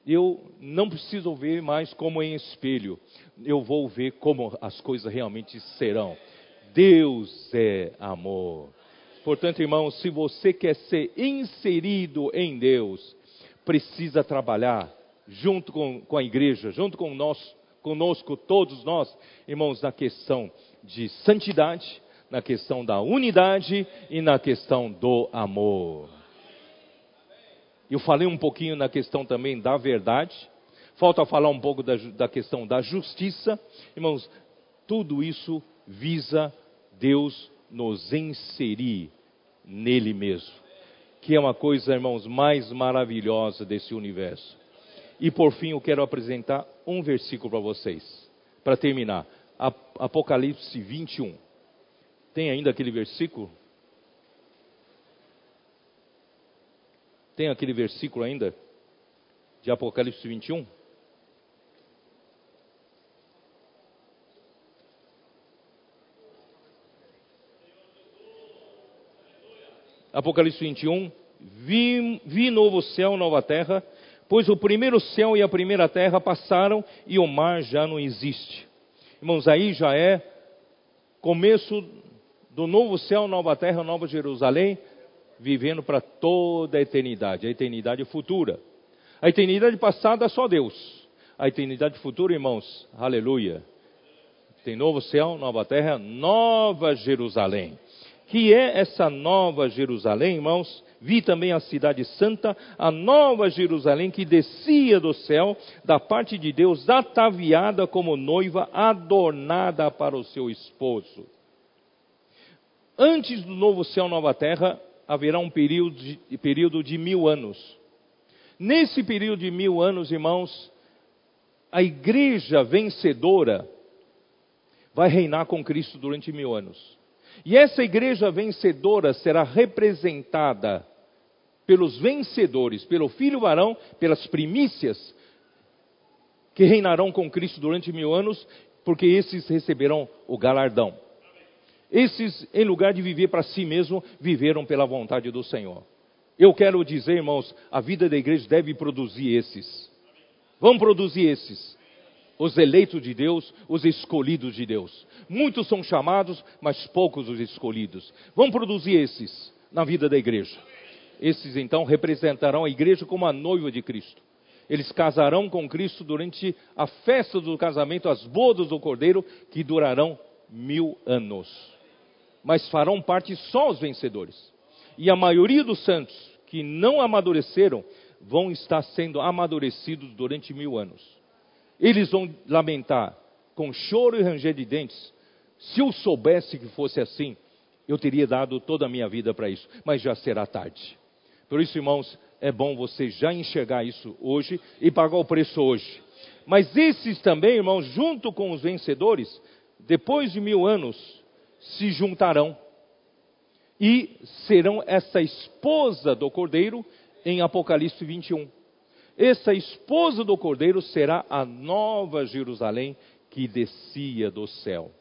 eu não preciso ver mais como em espelho, eu vou ver como as coisas realmente serão. Deus é amor. Portanto, irmãos, se você quer ser inserido em Deus, precisa trabalhar junto com, com a igreja, junto com nós, conosco, todos nós, irmãos, na questão de santidade, na questão da unidade e na questão do amor. Eu falei um pouquinho na questão também da verdade. Falta falar um pouco da, da questão da justiça. Irmãos, tudo isso visa Deus nos inserir nele mesmo. Que é uma coisa, irmãos, mais maravilhosa desse universo. E por fim, eu quero apresentar um versículo para vocês, para terminar. Apocalipse 21. Tem ainda aquele versículo? Tem aquele versículo ainda? De Apocalipse 21? Apocalipse 21. Vi, vi novo céu, nova terra, pois o primeiro céu e a primeira terra passaram e o mar já não existe. Irmãos, aí já é começo do novo céu, nova terra, nova Jerusalém, vivendo para toda a eternidade, a eternidade futura. A eternidade passada é só Deus. A eternidade futura, irmãos, aleluia. Tem novo céu, nova terra, nova Jerusalém. Que é essa nova Jerusalém, irmãos? Vi também a cidade santa, a nova Jerusalém que descia do céu, da parte de Deus, ataviada como noiva, adornada para o seu esposo. Antes do novo céu, nova terra, haverá um período de, período de mil anos. Nesse período de mil anos, irmãos, a igreja vencedora vai reinar com Cristo durante mil anos. E essa igreja vencedora será representada pelos vencedores, pelo filho varão, pelas primícias, que reinarão com Cristo durante mil anos, porque esses receberão o galardão. Esses, em lugar de viver para si mesmo, viveram pela vontade do Senhor. Eu quero dizer, irmãos, a vida da igreja deve produzir esses. Vamos produzir esses. Os eleitos de Deus, os escolhidos de Deus. Muitos são chamados, mas poucos os escolhidos. Vamos produzir esses na vida da igreja. Esses então representarão a igreja como a noiva de Cristo. Eles casarão com Cristo durante a festa do casamento, as bodas do Cordeiro, que durarão mil anos mas farão parte só os vencedores. E a maioria dos santos que não amadureceram vão estar sendo amadurecidos durante mil anos. Eles vão lamentar com choro e ranger de dentes. Se eu soubesse que fosse assim, eu teria dado toda a minha vida para isso, mas já será tarde. Por isso, irmãos, é bom você já enxergar isso hoje e pagar o preço hoje. Mas esses também, irmãos, junto com os vencedores, depois de mil anos, se juntarão e serão essa esposa do cordeiro em Apocalipse 21. Essa esposa do cordeiro será a nova Jerusalém que descia do céu.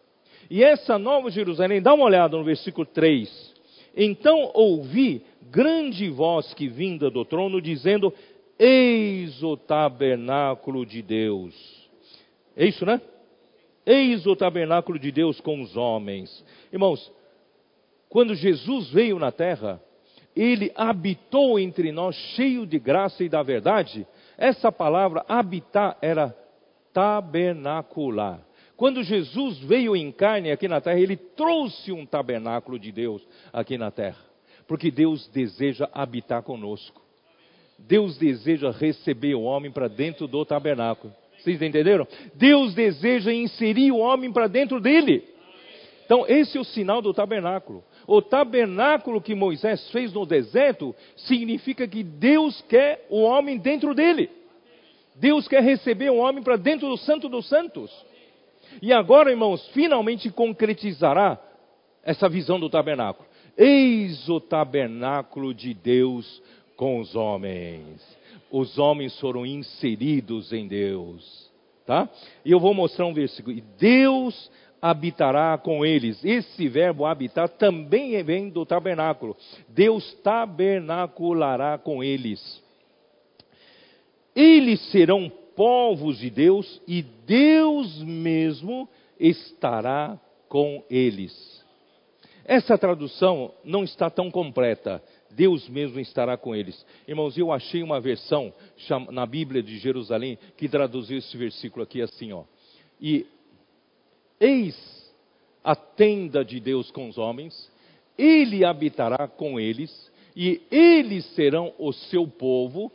E essa nova Jerusalém, dá uma olhada no versículo 3. Então ouvi grande voz que vinda do trono, dizendo: Eis o tabernáculo de Deus. É isso, né? Eis o tabernáculo de Deus com os homens. Irmãos, quando Jesus veio na terra, ele habitou entre nós cheio de graça e da verdade. Essa palavra habitar era tabernacular. Quando Jesus veio em carne aqui na terra, ele trouxe um tabernáculo de Deus aqui na terra, porque Deus deseja habitar conosco. Deus deseja receber o homem para dentro do tabernáculo. Vocês entenderam? Deus deseja inserir o homem para dentro dele. Então, esse é o sinal do tabernáculo. O tabernáculo que Moisés fez no deserto significa que Deus quer o homem dentro dele. Deus quer receber o homem para dentro do Santo dos Santos. E agora, irmãos, finalmente concretizará essa visão do tabernáculo. Eis o tabernáculo de Deus com os homens. Os homens foram inseridos em Deus. Tá? E eu vou mostrar um versículo. E Deus habitará com eles. Esse verbo habitar também vem do tabernáculo. Deus tabernaculará com eles. Eles serão povos de Deus e Deus mesmo estará com eles. Essa tradução não está tão completa. Deus mesmo estará com eles. Irmãos, eu achei uma versão na Bíblia de Jerusalém que traduziu esse versículo aqui assim, ó. E eis a tenda de Deus com os homens, ele habitará com eles, e eles serão o seu povo,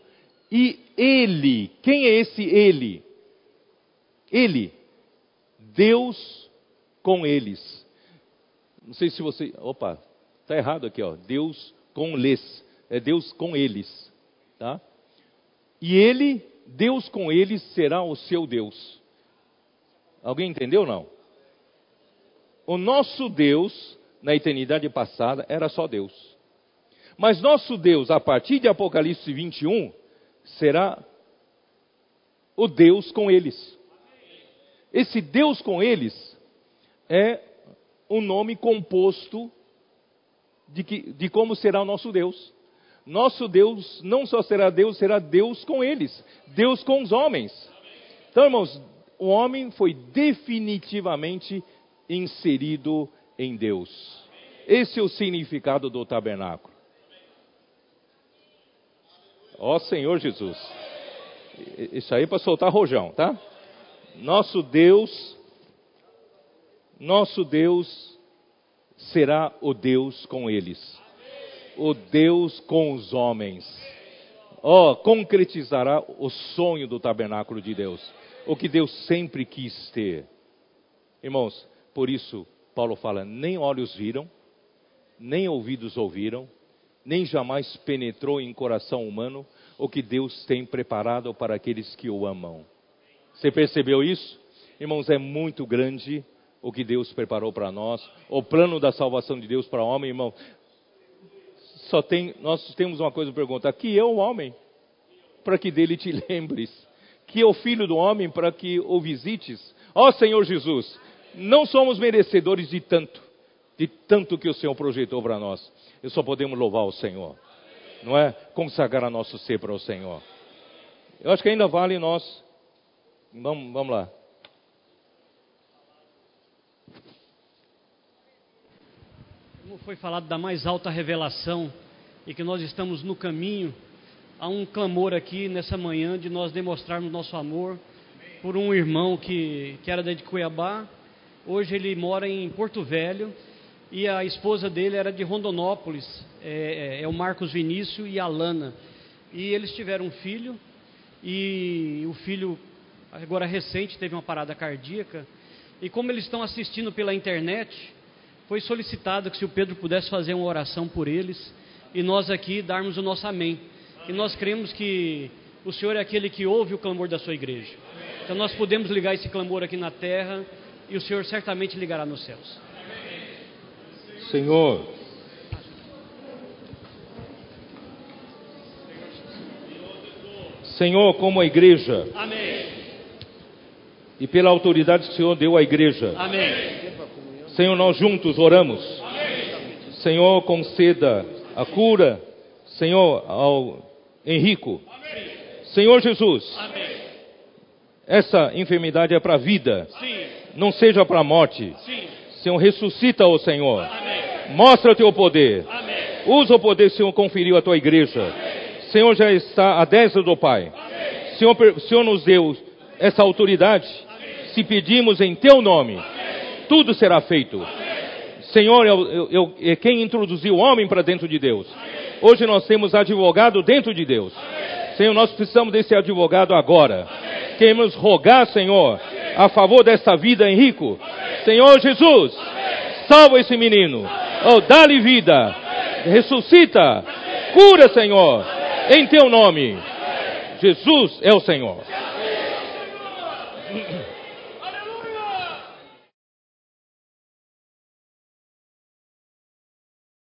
e ele, quem é esse ele? Ele, Deus com eles. Não sei se você. Opa, está errado aqui, ó. Deus com lhes. É Deus com eles. Tá? E ele, Deus com eles, será o seu Deus. Alguém entendeu não? O nosso Deus, na eternidade passada, era só Deus. Mas nosso Deus, a partir de Apocalipse 21, será o Deus com eles. Esse Deus com eles é um nome composto de, que, de como será o nosso Deus. Nosso Deus não só será Deus, será Deus com eles, Deus com os homens. Então, irmãos, o homem foi definitivamente inserido em Deus. Esse é o significado do tabernáculo. Ó Senhor Jesus. Isso aí é para soltar rojão, tá? Nosso Deus, nosso Deus será o Deus com eles. O Deus com os homens. Ó, oh, concretizará o sonho do tabernáculo de Deus. O que Deus sempre quis ter. Irmãos, por isso Paulo fala: nem olhos viram, nem ouvidos ouviram, nem jamais penetrou em coração humano o que Deus tem preparado para aqueles que o amam. Você percebeu isso? Irmãos, é muito grande o que Deus preparou para nós, o plano da salvação de Deus para o homem, irmão. Só tem, nós temos uma coisa para perguntar: que é o homem, para que dele te lembres? Que é o filho do homem, para que o visites? Ó Senhor Jesus, não somos merecedores de tanto, de tanto que o Senhor projetou para nós. E só podemos louvar o Senhor, não é? Consagrar nosso ser para o Senhor. Eu acho que ainda vale nós. Vamos, vamos lá. Como foi falado da mais alta revelação e que nós estamos no caminho, há um clamor aqui nessa manhã de nós demonstrarmos nosso amor por um irmão que, que era de Cuiabá, hoje ele mora em Porto Velho e a esposa dele era de Rondonópolis, é, é, é o Marcos Vinícius e a Lana. E eles tiveram um filho, e o filho, agora recente, teve uma parada cardíaca. E como eles estão assistindo pela internet, foi solicitado que se o Pedro pudesse fazer uma oração por eles, e nós aqui darmos o nosso amém. E nós cremos que o Senhor é aquele que ouve o clamor da sua igreja. Então nós podemos ligar esse clamor aqui na terra, e o Senhor certamente ligará nos céus. Senhor. Senhor, como a igreja. Amém. E pela autoridade que o Senhor deu à igreja. Amém. Senhor, nós juntos oramos. Amém. Senhor, conceda a cura, Senhor, ao Henrico. Senhor Jesus. Essa enfermidade é para a vida. Sim. Não seja para a morte. Sim. Senhor, ressuscita o Senhor. Amém. Mostra o teu poder. Amém. Usa o poder que o Senhor conferiu à tua igreja. Amém. Senhor já está à destra do Pai. Amém. Senhor, Senhor nos deu essa autoridade. Se pedimos em teu nome, tudo será feito. Senhor, eu, eu, é quem introduziu o homem para dentro de Deus. Hoje nós temos advogado dentro de Deus. Senhor, nós precisamos desse advogado agora. Queremos rogar, Senhor, a favor desta vida, Henrico. Senhor Jesus, salva esse menino. Oh, dá-lhe vida. Ressuscita. Cura, Senhor. Em teu nome. Jesus é o Senhor.